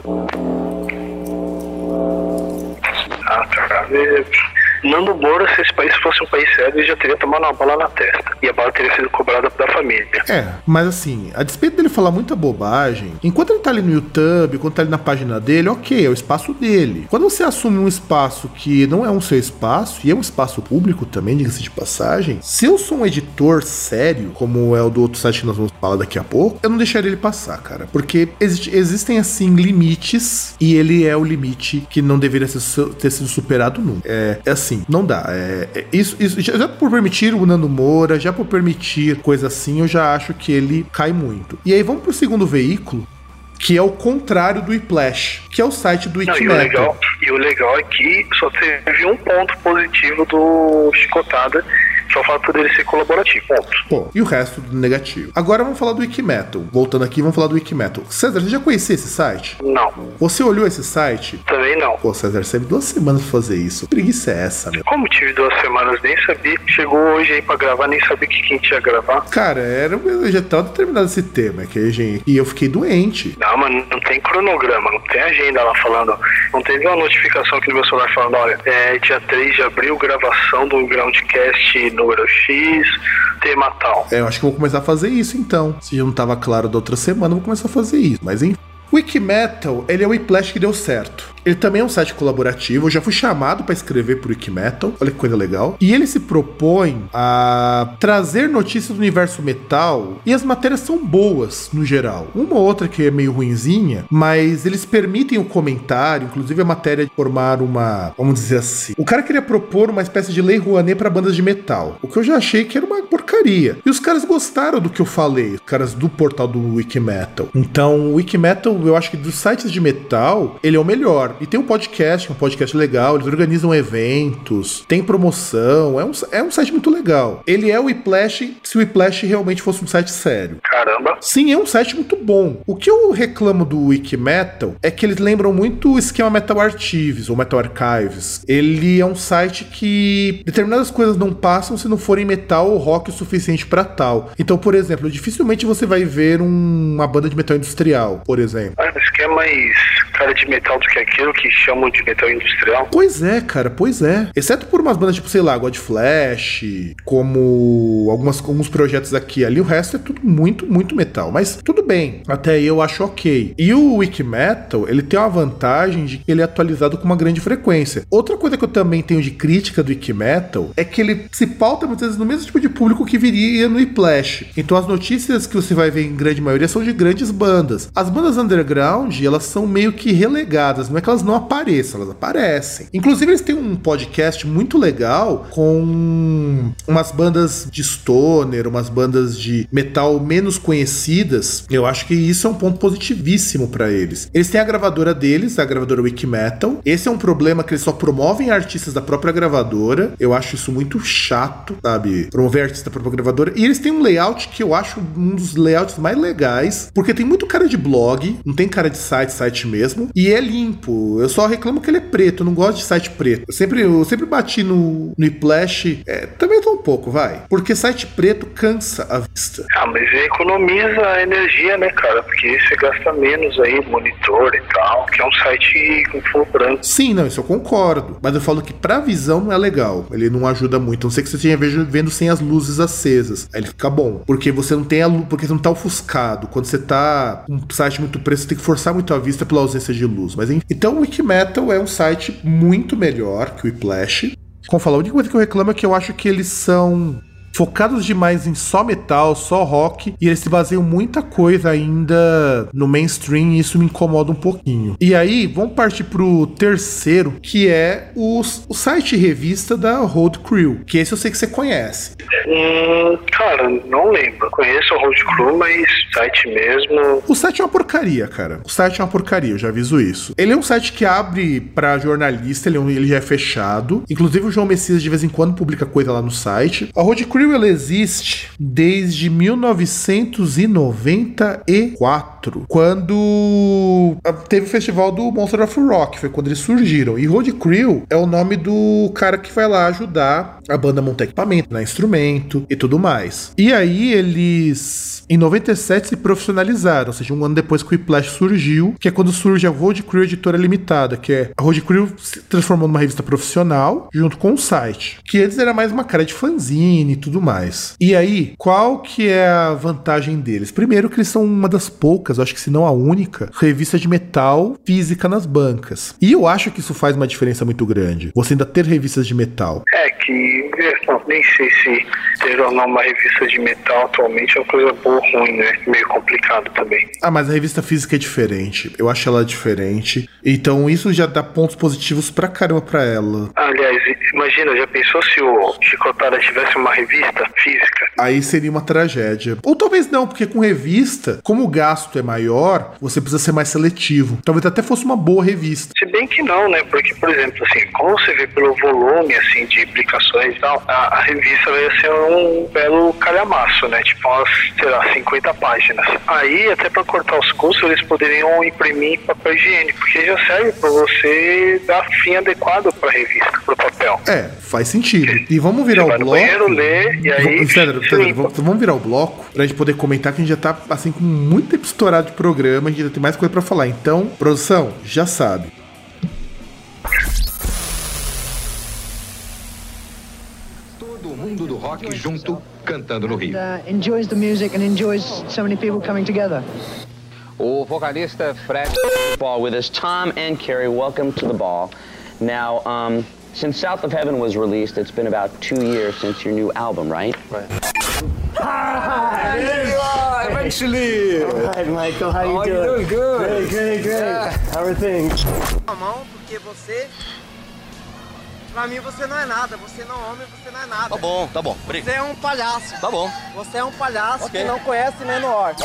Ah, cara. é- Nando Moura, se esse país fosse um país sério, ele já teria tomado uma bala na testa. E a bala teria sido cobrada da família. É, mas assim, a despeito dele falar muita bobagem, enquanto ele tá ali no YouTube, quando tá ali na página dele, ok, é o espaço dele. Quando você assume um espaço que não é um seu espaço, e é um espaço público também, diga-se de passagem, se eu sou um editor sério, como é o do outro site que nós vamos falar daqui a pouco, eu não deixaria ele passar, cara. Porque existe- existem, assim, limites, e ele é o limite que não deveria ter sido superado nunca. É, é assim, não dá. É, é- isso, isso já, já por permitir o Nando Moura, já por permitir coisa assim, eu já acho que ele cai muito. E aí vamos pro segundo veículo, que é o contrário do Whiplash, que é o site do Não, e, o legal, e o legal é que só teve um ponto positivo do Chicotada, é o fato dele ser colaborativo. Ponto. Pô, e o resto do negativo. Agora vamos falar do Wikimetal. Voltando aqui, vamos falar do Wikimetal. César, você já conhecia esse site? Não, Você olhou esse site? também não. Pô, César, você teve duas semanas pra fazer isso. Que preguiça é essa, meu? Como tive duas semanas, nem sabia. Chegou hoje aí pra gravar, nem sabia que quem tinha gravar. Cara, era, já tava determinado esse tema, que gente. E eu fiquei doente. Não, mano, não tem cronograma, não tem agenda lá falando. Não teve uma notificação aqui no meu celular falando, olha, é dia 3 de abril, gravação do Groundcast número X, tema tal. É, eu acho que vou começar a fazer isso então. Se não tava claro da outra semana, vou começar a fazer isso. Mas enfim. Wikimetal, ele é o Whiplash que deu certo. Ele também é um site colaborativo, eu já fui chamado para escrever pro Wikimetal, olha que coisa legal. E ele se propõe a trazer notícias do universo metal, e as matérias são boas, no geral. Uma ou outra que é meio ruinzinha, mas eles permitem o comentário, inclusive a matéria de formar uma, vamos dizer assim. O cara queria propor uma espécie de lei Rouanet para bandas de metal, o que eu já achei que era uma porcaria. E os caras gostaram do que eu falei, os caras do portal do Wikimetal. Então, o Wikimetal, eu acho que dos sites de metal, ele é o melhor. E tem um podcast, um podcast legal, eles organizam eventos, tem promoção, é um, é um site muito legal. Ele é o Whiplash se o Whiplash realmente fosse um site sério. Caramba. Sim, é um site muito bom. O que eu reclamo do Wikimetal é que eles lembram muito o esquema Metal Archives ou Metal Archives. Ele é um site que determinadas coisas não passam se não forem metal ou rock o suficiente pra tal. Então, por exemplo, dificilmente você vai ver um- uma banda de metal industrial, por exemplo. Ah, Isso que é mais cara de metal do que aquilo que chamam de metal industrial. Pois é, cara, pois é. Exceto por umas bandas tipo, sei lá, God Flash, como algumas, alguns projetos aqui e ali, o resto é tudo muito, muito metal. Mas tudo bem, até aí eu acho ok. E o Wikimetal, ele tem uma vantagem de que ele é atualizado com uma grande frequência. Outra coisa que eu também tenho de crítica do Wikimetal é que ele se pauta muitas vezes no mesmo tipo de público que viria no Whiplash. Então as notícias que você vai ver em grande maioria são de grandes bandas. As bandas underground, elas são meio que relegadas, não é que elas não apareçam, elas aparecem. Inclusive eles têm um podcast muito legal com umas bandas de stoner, umas bandas de metal menos conhecidas. Eu acho que isso é um ponto positivíssimo pra eles. Eles têm a gravadora deles, a gravadora Wikimetal. Esse é um problema que eles só promovem artistas da própria gravadora. Eu acho isso muito chato, sabe? Promover artista da própria gravadora. E eles têm um layout que eu acho um dos layouts mais legais, porque tem muito cara de blog, não tem cara de site, site mesmo, e é limpo. Eu só reclamo que ele é preto, eu não gosto de site preto. Eu sempre, eu sempre bati no, no Iplash, é, também tô um pouco, vai. Porque site preto cansa a vista. Ah, mas economiza a energia, né, cara? Porque você gasta menos aí, monitor e tal, que é um site com full branco. Sim, não, isso eu concordo. Mas eu falo que pra visão não é legal. Ele não ajuda muito. A não sei que você esteja vendo sem as luzes acesas. Aí ele fica bom. Porque você não tem a luz, porque você não tá ofuscado. Quando você tá um site muito preto, você tem que forçar muito a vista pela ausência de luz. Mas enfim. Então o Wikimetal é um site muito melhor que o Whiplash. Como falar, a única coisa que eu reclamo é que eu acho que eles são focados demais em só metal, só rock, e eles se baseiam muita coisa ainda no mainstream, e isso me incomoda um pouquinho. E aí, vamos partir pro terceiro, que é o, o site revista da Road Crew, que esse eu sei que você conhece. Hum, cara, não lembro. Conheço o Road Crew, mas site mesmo. O site é uma porcaria, cara. O site é uma porcaria, eu já aviso isso. Ele é um site que abre pra jornalista, ele, é um- ele já é fechado. Inclusive o João Messias de vez em quando publica coisa lá no site. A Road Crew ela existe desde 1994, quando ah, teve o festival do Monster of Rock, foi quando eles surgiram. E Road Crew é o nome do cara que vai lá ajudar a banda a montar equipamento, né, instrumento e tudo mais. E aí eles em 97 se profissionalizaram, ou seja, um ano depois que o Whiplash surgiu, que é quando surge a Road Crew Editora Limitada, que é a Road Crew se transformou numa revista profissional junto com o site, que antes era mais uma cara de fanzine e tudo mais. E aí, qual que é a vantagem deles? Primeiro que eles são uma das poucas, acho que se não a única, revista de metal física nas bancas. E eu acho que isso faz uma diferença muito grande. Você ainda ter revistas de metal. É que, nem sei se ter ou não uma revista de metal atualmente é uma coisa boa ou ruim, né? Meio complicado também. Ah, mas a revista física é diferente. Eu acho ela diferente. Então isso já dá pontos positivos pra caramba pra ela. Aliás, imagina, já pensou se o Chicotada tivesse uma revista física? Aí seria uma tragédia. Ou talvez não, porque com revista, como o gasto é maior, você precisa ser mais seletivo. Talvez até fosse uma boa revista. Se bem que não, né? Porque, por exemplo, assim, como você vê pelo volume, assim, de publicações e tal, a, a revista vai ser um belo calhamaço, né? Tipo umas, sei lá, 50 páginas. Aí, até pra cortar os custos, eles poderiam imprimir em papel higiênico, porque já serve pra você dar fim adequado pra revista, pro papel. É, faz sentido. E vamos virar Você o bloco. banheiro, lê, e aí Vamos- Cedro, vamos, virar o bloco pra gente poder comentar que a gente já tá assim com muito tempo estourado de programa, a gente ainda tem mais coisa pra falar. Então, produção, já sabe. Todo mundo do rock junto, cantando no Rio. Uh, enjoys the music and enjoys so many people coming together. O vocalista Fred Ball with us, Tom and Carrie. Welcome to the ball. Now, um, since South of Heaven was released, it's been about two years since your new album, right? Right. Eventually. Hi, Michael. How you you doing? doing? Good. Great, great, great. How are things? mão, porque você. Pra mim você não é nada, você não é homem, você não é nada. Tá bom, tá bom. Você é um palhaço. Tá bom. Você é um palhaço Ok. que não conhece menor.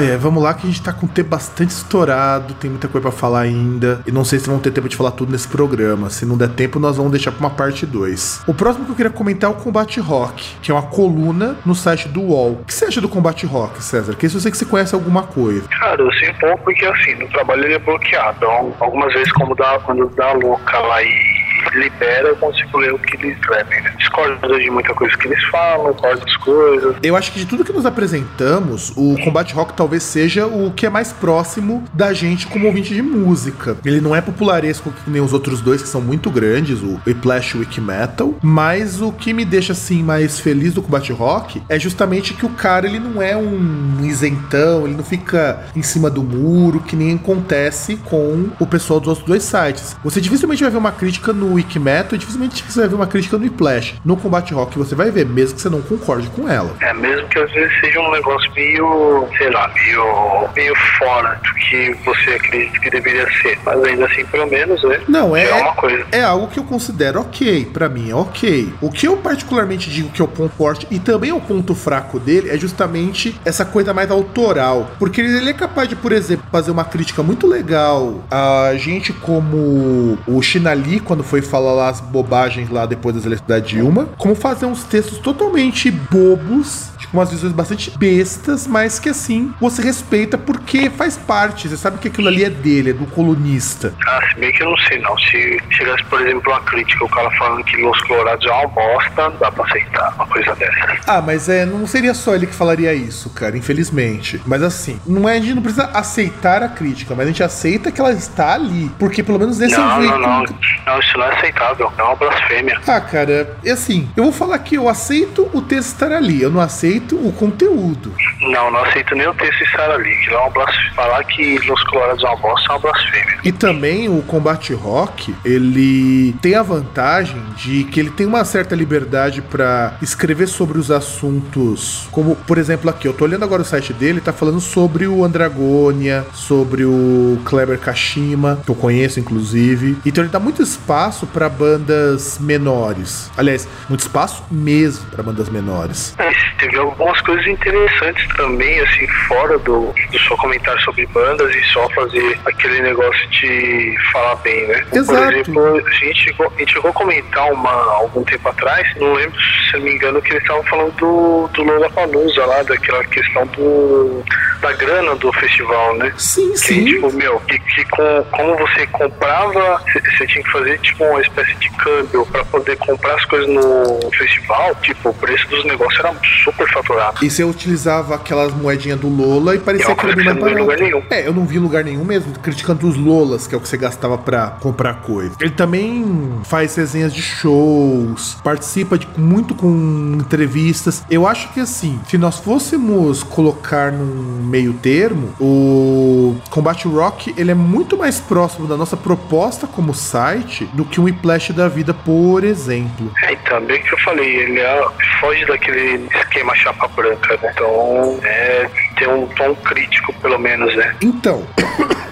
É, vamos lá que a gente tá com o tempo bastante estourado, tem muita coisa pra falar ainda. E não sei se vão ter tempo de falar tudo nesse programa. Se não der tempo, nós vamos deixar pra uma parte 2. O próximo que eu queria comentar é o Combate Rock, que é uma coluna no site do UOL. O que você acha do Combate Rock, César? Que isso eu sei que você conhece alguma coisa. Cara, eu sei um pouco porque assim, no trabalho ele é bloqueado. Então, algumas vezes como dá, quando dá louca lá e libera, eu consigo ler o que eles escrevem, né? Discordo de muita coisa que eles falam, das coisas. Eu acho que de tudo que nos apresentamos, o Combate Rock talvez seja o que é mais próximo da gente como ouvinte de música. Ele não é popularesco que nem os outros dois, que são muito grandes, o Whiplash e o Wiki Metal, mas o que me deixa assim mais feliz do Combate Rock é justamente que o cara ele não é um isentão, ele não fica em cima do muro, que nem acontece com o pessoal dos outros dois sites. Você dificilmente vai ver uma crítica no Wiki Metal dificilmente você vai ver uma crítica no Whiplash. No Combate Rock você vai ver, mesmo que você não concorde com ela. É, mesmo que às vezes seja um negócio meio, sei lá, meio, meio fora do que você acredita que deveria ser. Mas ainda assim, pelo menos, né? Não, é, é uma coisa. é algo que eu considero ok, pra mim é ok. O que eu particularmente digo que é o ponto forte e também é o ponto fraco dele é justamente essa coisa mais autoral. Porque ele ele é capaz de, por exemplo, fazer uma crítica muito legal a gente como o Shinali, quando foi falar lá as bobagens lá depois das eleições da Dilma, como fazer uns textos totalmente bobos umas visões bastante bestas, mas que assim você respeita porque faz parte. Você sabe que aquilo ali é dele, é do colunista. Ah, se bem que eu não sei não. Se chegasse, por exemplo, uma crítica, o cara falando que Los Colorados é uma bosta, dá pra aceitar uma coisa dessa. Ah, mas é, não seria só ele que falaria isso, cara, infelizmente. Mas assim, não é, a gente não precisa aceitar a crítica, mas a gente aceita que ela está ali. Porque pelo menos nesse é o Não, não, não. Não, isso não é aceitável. É uma blasfêmia. Ah, cara, e assim, eu vou falar que eu aceito o texto estar ali. Eu não aceito o conteúdo. Não, não aceito nem o texto de Sarah Lee. Que lá é uma blasfêmia. Falar que Los Colorados é uma bosta é uma blasfêmia. E também o combate rock, ele tem a vantagem de que ele tem uma certa liberdade pra escrever sobre os assuntos, como por exemplo aqui, eu tô olhando agora o site dele, tá falando sobre o Andragonia, sobre o Kleber Kashima, que eu conheço inclusive. Então ele dá muito espaço pra bandas menores. Aliás, muito espaço mesmo pra bandas menores. É, teve algumas coisas interessantes também, assim, fora do, do seu comentário sobre bandas e só fazer aquele negócio de falar bem, né? Exato. Por exemplo, a gente, chegou, a gente chegou a comentar uma, algum tempo atrás, não lembro, se não me engano, que eles estavam falando do, do Lollapalooza lá, daquela questão do, da grana do festival, né? Sim, Que, sim. tipo, meu, que, que com, como você comprava, você- tinha que fazer, tipo, uma espécie de câmbio pra poder comprar as coisas no festival, tipo, o preço dos negócios era super faturado. E você utilizava aquelas moedinhas do Lola e parecia que era bem mais barato. É, eu não vi lugar nenhum mesmo, criticando os Lolas, que é o que você gastava pra comprar coisa. Ele também faz resenhas de shows, participa de, muito com entrevistas. Eu acho que assim, se nós fôssemos colocar num meio termo, o Combate Rock ele é muito mais próximo da nossa proposta como site do que um Whiplash da vida, por exemplo. É, então, bem que eu falei, ele é- foge daquele esquema chapa branca, né? Então, é, tem um tom crítico, pelo menos, né? Então.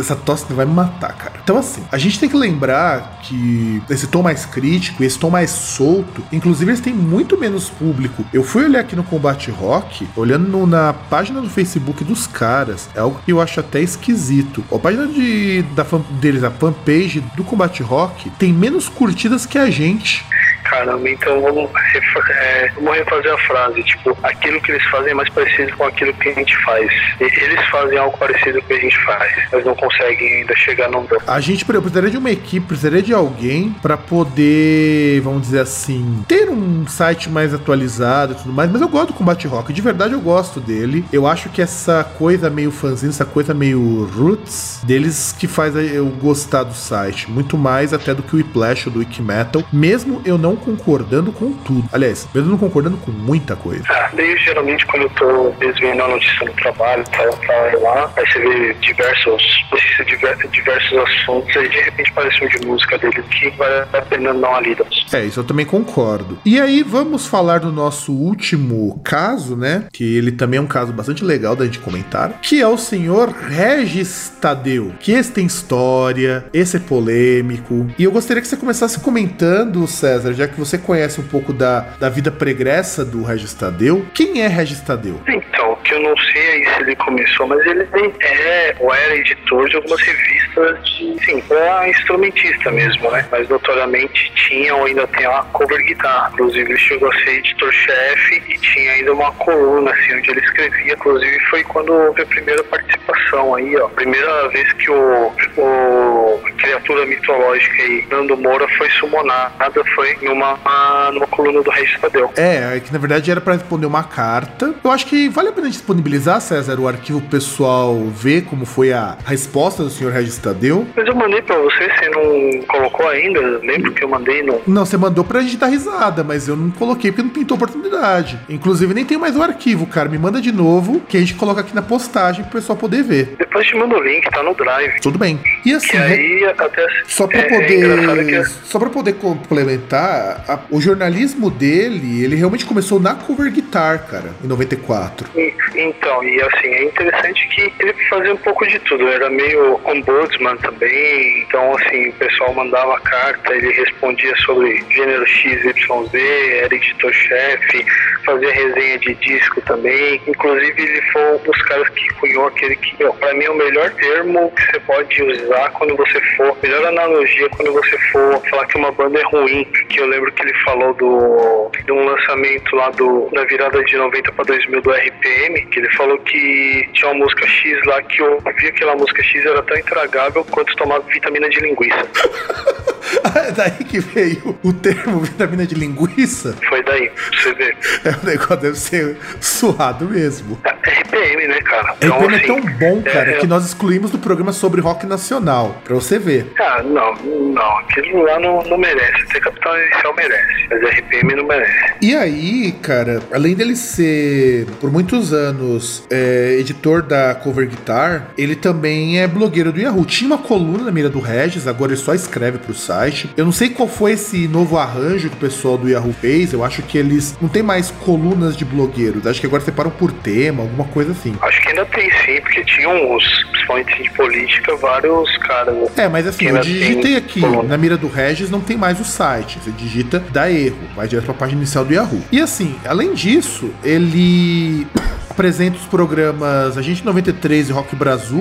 Essa tosse vai me matar, cara. Então, assim, a gente tem que lembrar que esse tom mais crítico, esse tom mais solto, inclusive eles têm muito menos público. Eu fui olhar aqui no Combate Rock, olhando no- na página do Facebook dos caras, é algo que eu acho até esquisito. A página de, da fan- deles, a fanpage do Combate Rock, tem menos curtidas que a gente. Caramba, então vamos, é, vamos refazer a frase. Tipo, aquilo que eles fazem é mais parecido com aquilo que a gente faz. Eles fazem algo parecido com o que a gente faz, mas não conseguem ainda chegar num dom. A gente por exemplo, precisaria de uma equipe, precisaria de alguém pra poder, vamos dizer assim, ter um site mais atualizado e tudo mais. Mas eu gosto do Combate Rock, de verdade eu gosto dele. Eu acho que essa coisa meio fanzine, essa coisa meio roots deles que faz eu gostar do site, muito mais até do que o Whiplash ou do Wikimetal, mesmo eu não concordando com tudo. Aliás, mesmo não concordando com muita coisa. Ah, daí geralmente quando eu tô desvendo a notícia no trabalho, tal, tal, lá, aí você vê diversos, notícias, diver- diversos assuntos, aí de repente aparece um de música dele que vale a pena dar uma lida. É, isso eu também concordo. E aí vamos falar do nosso último caso, né? Que ele também é um caso bastante legal da gente comentar, que é o senhor Regis Tadeu. Que esse tem história, esse é polêmico. E eu gostaria que você começasse comentando, César, já que você conhece um pouco da, da vida pregressa do Regis Tadeu. Quem é Regis Tadeu? Então, o que eu não sei aí se ele começou, mas ele é ou era editor de algumas revistas de, sim, era instrumentista mesmo, né? Mas notoriamente tinha ou ainda tem uma cover guitar. Inclusive ele chegou a ser editor-chefe e tinha ainda uma coluna, assim, onde ele escrevia. Inclusive foi quando houve a primeira participação aí, ó. Primeira vez que o, o criatura mitológica aí, Nando Moura, foi sumonada, foi numa, numa coluna do Regis Tadeu. É, é que na verdade era pra responder uma carta. Eu acho que vale a pena disponibilizar, César, o arquivo pessoal ver como foi a resposta do senhor Regis Tadeu. Mas eu mandei pra você, você não colocou ainda? Lembro que eu mandei no. Não, você mandou pra gente dar risada, mas eu não coloquei porque não pintou oportunidade. Inclusive, nem tenho mais o arquivo, cara. Me manda de novo, que a gente coloca aqui na postagem pro pessoal poder ver. Depois te mando o link, tá no Drive. Tudo bem. E assim, aí até. Só pra é, é poder. que- só pra poder complementar, a- o jornalismo dele, ele realmente começou na cover guitar, cara, em 94. E- Então, e assim, é interessante que ele fazia um pouco de tudo. Era meio ombudsman também. Então, assim, o pessoal mandava carta, ele respondia sobre gênero XYZ, era editor-chefe, fazia resenha de disco também. Inclusive, ele foi um dos caras que cunhou aquele que, pra mim, é o melhor termo que você pode usar quando você for, melhor analogia quando você for falar que uma banda é ruim. Que eu lembro que ele falou do, de um lançamento lá do, da virada de 90 para 2000 do RPM, que ele falou que tinha uma música X lá que eu vi aquela música X era tão intragável quanto tomar vitamina de linguiça. É daí que veio o termo vitamina de linguiça. Foi daí, pra você ver. É, o negócio deve ser suado mesmo. RPM, né, cara? RPM é assim, tão bom, cara, é- que nós excluímos do programa sobre rock nacional. Pra você TV. Ah, não, não. Aquilo lá não, não merece. Até Capital Inicial merece. Mas RPM não merece. E aí, cara, além dele ser, por muitos anos, é, editor da Cover Guitar, ele também é blogueiro do Yahoo. Tinha uma coluna na mira do Regis, agora ele só escreve pro site. Eu não sei qual foi esse novo arranjo que o pessoal do Yahoo fez. Eu acho que eles não tem mais colunas de blogueiros. Acho que agora separam por tema, alguma coisa assim. Acho que ainda tem sim, porque tinha uns, principalmente de política, vários caras. É, mas assim, eu digitei aqui, coluna. na mira do Regis não tem mais o site. Você digita, dá erro, vai direto pra página inicial do Yahoo. E assim, além disso, ele apresenta os programas Agente 93 e Rock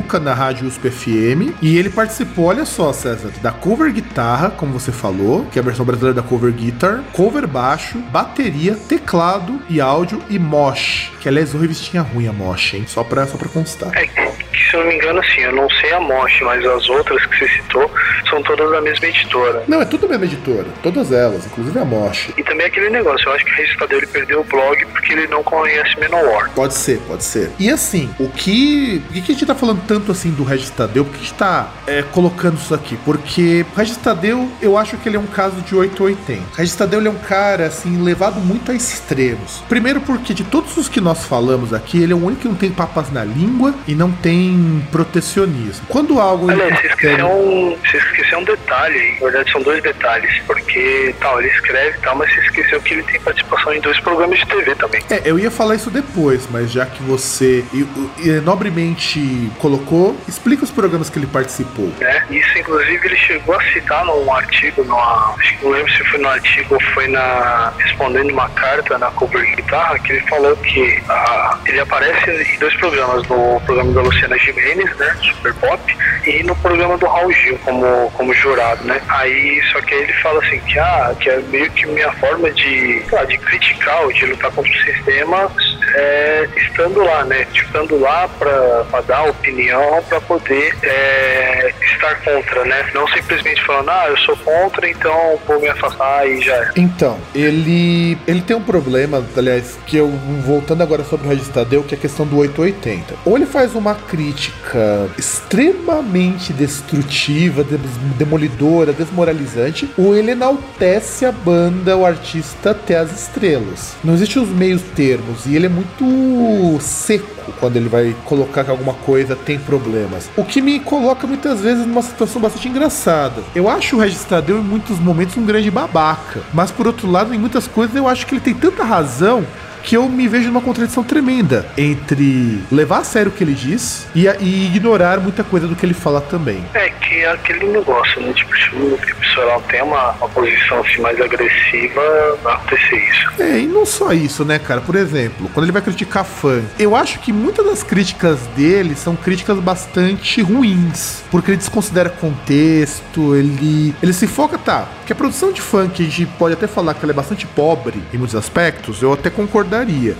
Brazuca na Rádio USP FM. E ele participou, olha só, César, da cover guitarra, como você falou, que é a versão brasileira da cover guitar, cover baixo, bateria, teclado e áudio e mosh. Que aliás, o revistinha ruim a mosh, hein? Só pra, só pra constar. É, que se eu não me engano, assim, eu não sei a Mosh, mas as outras que você citou são todas da mesma editora. Não, é tudo a mesma editora. Todas elas, inclusive a Mosh. E também aquele negócio, eu acho que o Regis Tadeu ele perdeu o blog porque ele não conhece Menor. Pode ser, pode ser. E assim, o que. Por que que a gente tá falando tanto assim do Regis Tadeu? Por que a gente tá é, colocando isso aqui? Porque o Regis Tadeu, eu acho que ele é um caso de 880. O Regis Tadeu ele é um cara, assim, levado muito a extremos. Primeiro porque de todos os que nós falamos aqui, ele é o único que não tem papas na língua e não tem protecionismo. Quando algo. Aliás, você esqueceu, um, você esqueceu um detalhe, na verdade são dois detalhes, porque tal, ele escreve e tal, mas você esqueceu que ele tem participação em dois programas de TV também. É, eu ia falar isso depois, mas já que você e- e nobremente colocou, explica os programas que ele participou. né? Isso, inclusive, ele chegou a citar num artigo, numa, não lembro se foi no artigo ou foi na respondendo uma carta na Cover Guitarra, que ele falou que ah, ele aparece em dois programas, no programa da Luciana Gimenez, né, Super Pop, e no programa do Raul Gil como, como jurado, né? Aí, só que aí ele fala assim que, ah, que é meio que minha forma de, lá, de criticar ou de lutar contra o sistema é, estando lá, né? Estando lá para dar opinião, para poder é, estar contra, né? Não simplesmente falando, ah, eu sou contra, então vou me afastar e já é. Então, ele ele tem um problema, aliás, que eu voltando agora sobre o Regis Tadeu, que é a questão do 880. Ou ele faz uma crítica extremamente destrutiva, des- demolidora, desmoralizante, ou ele enaltece a banda, o artista até as estrelas. Não existe os meios termos e ele é muito seco quando ele vai colocar que alguma coisa tem problemas. O que me coloca muitas vezes numa situação bastante engraçada. Eu acho o Regis Tadeu em muitos momentos um grande babaca, mas por outro lado, em muitas coisas eu acho que ele tem tanta razão que eu me vejo numa contradição tremenda entre levar a sério o que ele diz e, e ignorar muita coisa do que ele fala também. É que é aquele negócio, né? Tipo, se o- que a pessoa ela tem uma, uma posição assim mais agressiva, vai acontecer isso. É, e não só isso, né, cara? Por exemplo, quando ele vai criticar funk, eu acho que muitas das críticas dele são críticas bastante ruins, porque ele desconsidera contexto, ele, ele se foca, tá, que a produção de funk, a gente pode até falar que ela é bastante pobre em muitos aspectos, eu até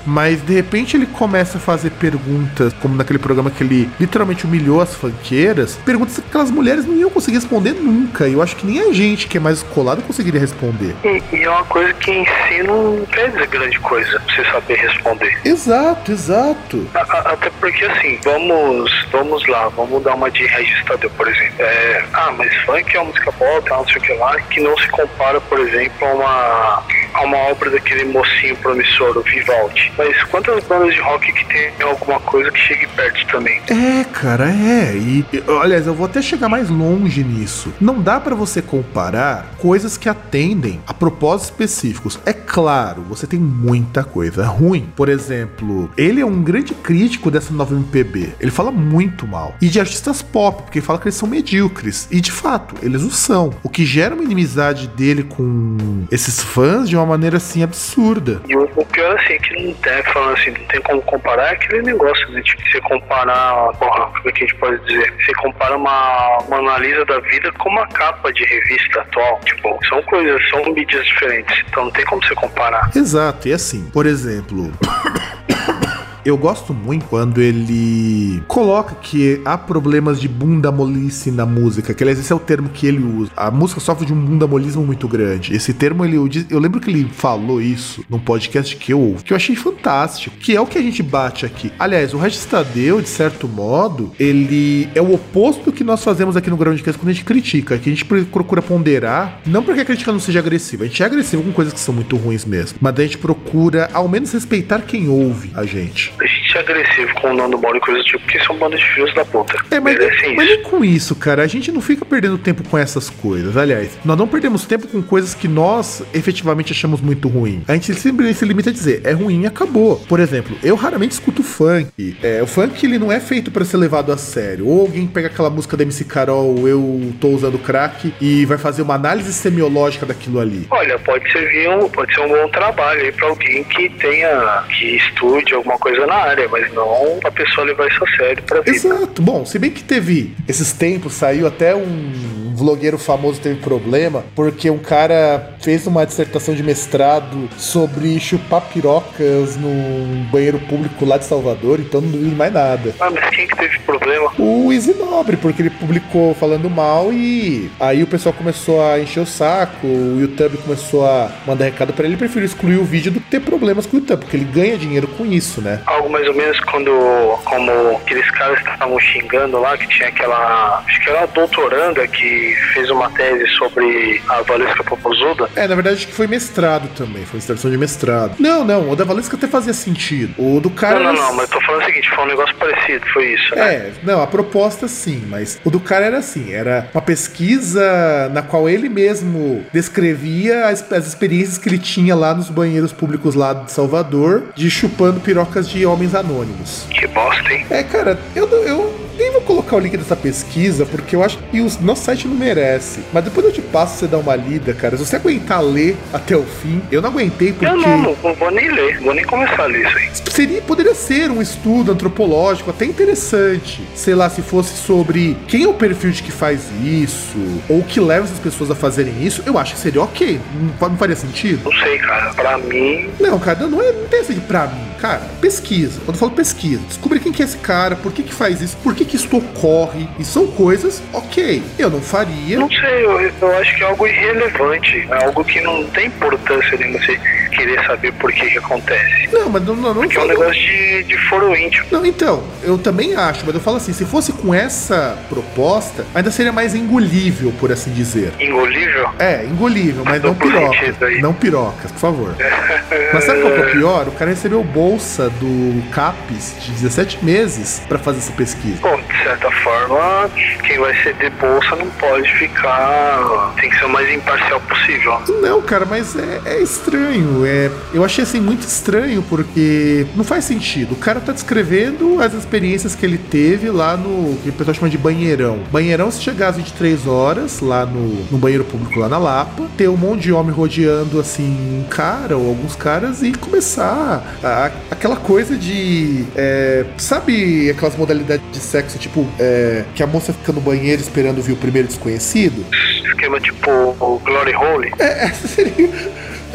mas de repente ele começa a fazer perguntas, como naquele programa que ele literalmente humilhou as funkeiras, perguntas que aquelas mulheres não iam conseguir responder nunca, e eu acho que nem a gente que é mais escolado conseguiria responder. E, e é uma coisa que em si não quer dizer grande coisa, pra você saber responder. Exato, exato. A- a- Até porque assim, vamos, vamos lá, vamos dar uma de Regis Tadeu, por exemplo. É, ah, mas funk é uma música tal, não sei o que lá, que não se compara, por exemplo, a uma, a uma obra daquele mocinho promissor, o Vivaldi. Mas quantas bandas de rock que tem alguma coisa que chegue perto também? É, cara, é. E, aliás, eu vou até chegar mais longe nisso. Não dá pra você comparar coisas que atendem a propósitos específicos. É claro, você tem muita coisa ruim. Por exemplo, ele é um grande crítico dessa nova MPB. Ele fala muito mal. E de artistas pop, porque ele fala que eles são medíocres. E de fato, eles o são. O que gera uma inimizade dele com esses fãs de uma maneira assim absurda. E o pior assim, que não tem, falando assim, não tem como comparar, é aquele negócio, né? Tipo, você comparar, porra, como é que a gente pode dizer? Você compara uma, uma analisa da vida com uma capa de revista atual. Tipo, são coisas, são mídias diferentes. Então não tem como você comparar. Exato, e assim, por exemplo. Eu gosto muito quando ele coloca que há problemas de bunda molice na música, que aliás esse é o termo que ele usa. A música sofre de um bunda molismo muito grande. Esse termo ele eu lembro que ele falou isso num podcast que eu ouvi, que eu achei fantástico, que é o que a gente bate aqui. Aliás, o Regis Tadeu, de certo modo, ele é o oposto do que nós fazemos aqui no Groundcast quando a gente critica, que a gente procura ponderar, não porque a crítica não seja agressiva, a gente é agressivo com coisas que são muito ruins mesmo, mas a gente procura ao menos respeitar quem ouve a gente. защитить. É agressivo com o Nando Moro e coisas do tipo, porque são bandas de filhos da puta. É, mas, Merecem mas isso. nem com isso, cara, a gente não fica perdendo tempo com essas coisas. Aliás, nós não perdemos tempo com coisas que nós efetivamente achamos muito ruim. A gente sempre se limita a dizer, é ruim e acabou. Por exemplo, eu raramente escuto funk. É, o funk ele não é feito pra ser levado a sério. Ou alguém pega aquela música da MC Carol, eu tô usando crack, e vai fazer uma análise semiológica daquilo ali. Olha, pode servir um, pode ser um bom trabalho aí pra alguém que tenha, que estude alguma coisa na área, mas não a pessoa levar isso a sério pra vida. Exato. Bom, se bem que teve esses tempos, saiu até um vlogueiro famoso teve problema porque um cara fez uma dissertação de mestrado sobre chupar pirocas num banheiro público lá de Salvador, então não duvido mais nada. Ah, mas quem que teve problema? O Easy Nobre, porque ele publicou falando mal e aí o pessoal começou a encher o saco, o YouTube começou a mandar recado pra ele, ele preferiu excluir o vídeo do que ter problemas com o YouTube, porque ele ganha dinheiro com isso, né? Algo mais ou menos quando, como aqueles caras que estavam xingando lá, que tinha aquela, acho que era uma doutoranda que fez uma tese sobre a Valesca Popozuda. É, na verdade acho que foi mestrado também, foi dissertação de mestrado. Não, não, o da Valesca até fazia sentido. O do cara. Não, não, não, mas eu tô falando o seguinte, foi um negócio parecido, foi isso, né? É, não, a proposta sim, mas o do cara era assim, era uma pesquisa na qual ele mesmo descrevia as, as experiências que ele tinha lá nos banheiros públicos lá de Salvador, de chupando pirocas de homens anônimos. Que bosta, hein? É, cara, eu, eu colocar o link dessa pesquisa, porque eu acho que o nosso site não merece. Mas depois eu te passo você dar uma lida, cara. Se você aguentar ler até o fim, eu não aguentei porque. Eu não, não, não vou nem ler, vou nem começar a ler isso aí. Seria, poderia ser um estudo antropológico até interessante. Sei lá, se fosse sobre quem é o perfil de que faz isso, ou o que leva essas pessoas a fazerem isso, eu acho que seria ok. Não, não faria sentido? Não sei, cara. Pra mim, Não, cara, não, é, não tem essa de pra mim. Cara, pesquisa. Quando eu falo pesquisa, descobrir quem que é esse cara, por que que faz isso, por que que ocorre. E são coisas, ok. Eu não faria. não sei, eu, eu acho que é algo irrelevante. É algo que não tem importância em você querer saber por que que acontece. Não, mas não, não, não Porque é um negócio de, de foro íntimo. Não, então, eu também acho, mas eu falo assim, se fosse com essa proposta, ainda seria mais engolível, por assim dizer. Engolível? É, engolível, mas não Duplo piroca. sentido aí. Não pirocas, por favor. Mas sabe qual que é o pior? O cara recebeu bolsa do CAPES de 17 meses pra fazer essa pesquisa. De certa forma, quem vai ceder bolsa não pode ficar. Tem que ser o mais imparcial possível. Não, cara, mas é, é estranho. É, eu achei assim muito estranho porque não faz sentido. O cara tá descrevendo as experiências que ele teve lá no que o pessoal chama de banheirão. Banheirão, se chegar às 23 horas lá no, no banheiro público lá na Lapa, ter um monte de homem rodeando assim um cara ou alguns caras e começar a- aquela coisa de. é, sabe aquelas modalidades de sexo, tipo, é, que a moça fica no banheiro esperando vir o primeiro desconhecido? Esquema tipo Glory Hole. É, essa seria.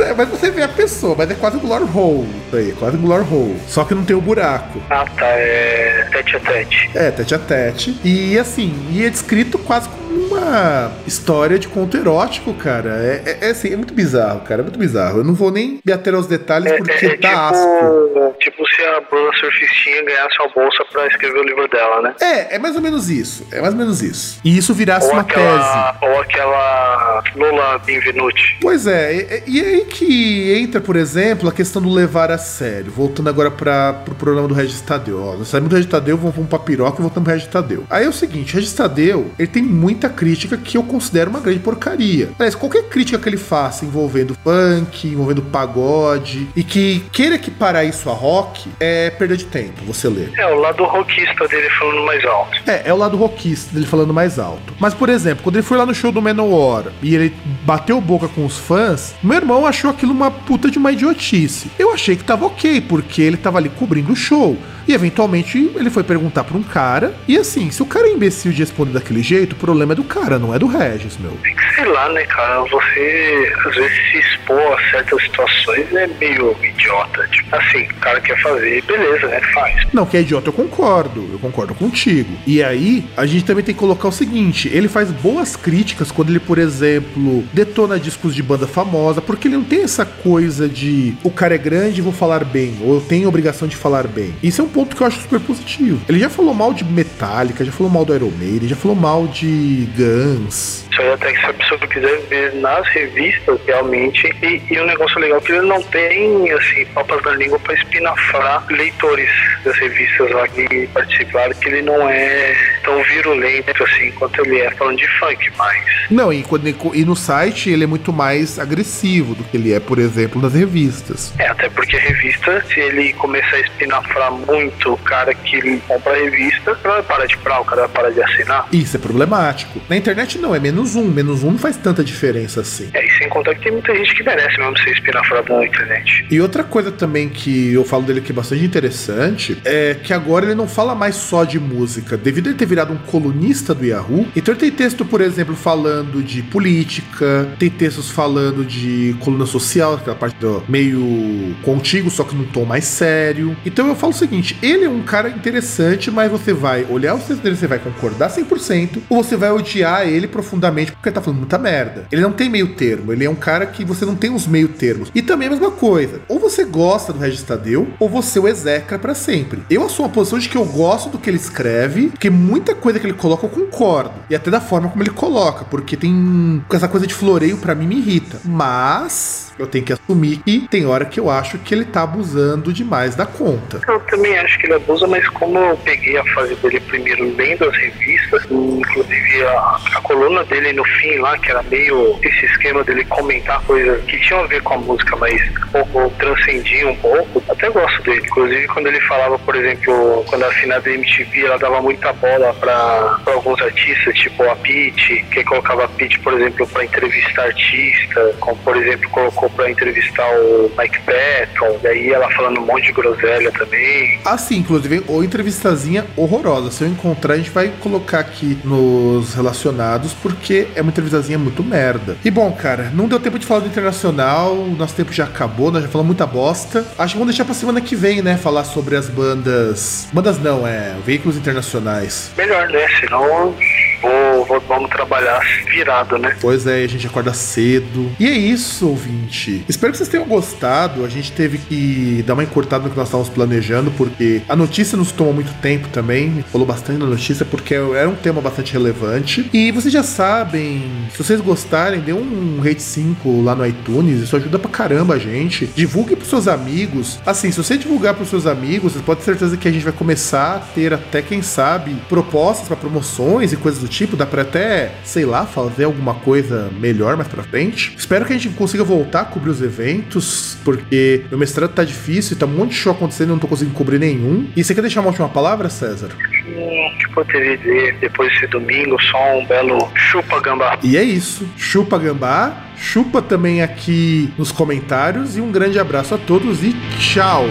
É, mas você vê a pessoa, mas é quase um glory hole. Isso aí, quase um glory hole. Só que não tem o buraco. Ah, tá. É tete a tete. É, tete a tete. E assim, e é descrito quase como uma história de conto erótico, cara. É, é, é assim, é muito bizarro, cara. É muito bizarro. Eu não vou nem me ater aos detalhes porque é, é tá asco. tipo, tipo se a Bruna Surfistinha ganhasse uma bolsa pra escrever o livro dela, né? É, é mais ou menos isso. É mais ou menos isso. E isso virasse Ou uma tese. aquela, ou aquela Lola Benvenuti. Pois é, e, e aí que entra, por exemplo, a questão do levar a sério. Voltando agora para pro programa do Regis Tadeu. Ó, nós saímos do Regis Tadeu, vamos, vamos pra piroca e voltamos pro Regis Tadeu. Aí é o seguinte, o Regis Tadeu, ele tem muita crítica que eu considero uma grande porcaria. Aliás, qualquer crítica que ele faça envolvendo funk, envolvendo pagode, e que queira equiparar isso a rock, é perda de tempo, você ler. É, o lado rockista dele falando mais alto. É, é o lado rockista dele falando mais alto. Mas, por exemplo, quando ele foi lá no show do Manowar e ele bateu boca com os fãs, meu irmão achou aquilo uma puta de uma idiotice. Eu achei que tava ok, porque ele tava ali cobrindo o show. E eventualmente ele foi perguntar pra um cara. E assim, se o cara é imbecil de responder daquele jeito, o problema é do cara, não é do Regis, meu. Sei lá, né, cara? Você às vezes se expor a certas situações é meio idiota. Tipo, assim, o cara quer fazer, beleza, né? Faz. Não, que é idiota, eu concordo. Eu concordo contigo. E aí, a gente também tem que colocar o seguinte: ele faz boas críticas quando ele, por exemplo, detona discos de banda famosa, porque ele não tem essa coisa de o cara é grande, vou falar bem, ou eu tenho a obrigação de falar bem. Isso é um ponto que eu acho super positivo. Ele já falou mal de Metallica, já falou mal do Iron Maiden, já falou mal de Guns. Isso aí até que se a pessoa quiser ver nas revistas, realmente. E, e um negócio legal é que ele não tem, assim, papas na língua pra espinafrar leitores das revistas lá que participaram, que ele não é tão virulento assim quanto ele é falando de funk, mas. Não, e, quando e no site ele é muito mais agressivo do que ele é, por exemplo, nas revistas. É, até porque a revista, se ele começar a espinafrar muito o cara que ele compra a revista, o cara vai parar de comprar, o cara vai parar de assinar. Isso é problemático. Na internet não, é menos um. Menos um não faz tanta diferença assim. É, e sem contar que tem muita gente que merece mesmo ser espinafrado na internet. E outra coisa também que eu falo dele que é bastante interessante é que agora ele não fala mais só de música. Devido a ele ter virado um colunista do Yahoo, então ele tem texto, por exemplo, falando de política, tem textos falando de coluna social, aquela parte do meio contigo, só que num tom mais sério. Então eu falo o seguinte: ele é um cara interessante, mas você vai olhar os textos dele, você vai concordar 100%, ou você vai odiar ele profundamente porque ele tá falando muita merda. Ele não tem meio termo, ele é um cara que você não tem os meio termos. E também a mesma coisa: ou você gosta do Regis Tadeu, ou você o execra pra sempre. Eu assumo a posição de que eu gosto do que ele escreve, porque muita coisa que ele coloca eu concordo. E até da forma como ele coloca, porque tem essa coisa de floreio pra mim me irrita. Mas eu tenho que assumir que tem hora que eu acho que ele tá abusando demais da conta. Eu também acho que ele abusa, mas como eu peguei a fase dele primeiro lendo as revistas, inclusive a, a coluna dele no fim lá, que era meio esse esquema dele comentar coisas que tinham a ver com a música, mas pouco transcendia um pouco, até gosto dele. Inclusive quando ele falava, por exemplo, quando a finada da MTV, ela dava muita bola pra alguns artistas, tipo a Pete, que colocava a Pete, por exemplo, pra entrevistar artista, como por exemplo colocou pra entrevistar o Mike Patton, e aí ela falando um monte de groselha também. Assim, inclusive, ou entrevistazinha horrorosa. Se eu encontrar, a gente vai colocar aqui nos relacionados, porque é uma entrevistazinha muito merda. E bom, cara, não deu tempo de falar do internacional, o nosso tempo já acabou, nós já falamos muita bosta. Acho que vamos deixar pra semana que vem, né? Falar sobre as bandas. Bandas não, é. Veículos internacionais. Melhor, né? Senão vou, vou- vamos trabalhar virado, né? Pois é, a gente acorda cedo. E é isso, ouvinte. Espero que vocês tenham gostado. A gente teve que dar uma encurtada no que nós estávamos planejando, porque a notícia nos tomou muito tempo também. Falou bastante da notícia, porque era um tema bastante relevante. E vocês já sabem, se vocês gostarem, dê um rate 5 lá no iTunes. Isso ajuda pra caramba a gente. Divulgue pros seus amigos. Assim, se você divulgar pros seus amigos, você pode ter certeza que a gente vai começar a ter até, quem sabe, propostas pra promoções e coisas do tipo. Dá pra até, sei lá, fazer alguma coisa melhor mais pra frente. Espero que a gente consiga voltar a cobrir os eventos, porque meu mestrado tá difícil, tá um monte de show acontecendo e não tô conseguindo cobrir nenhum. E você quer deixar uma última palavra, César? Hum, tipo, eu teria dizer, depois desse domingo, só um belo chupa gambá. E é isso. Chupa gambá, chupa também aqui nos comentários e um grande abraço a todos e tchau!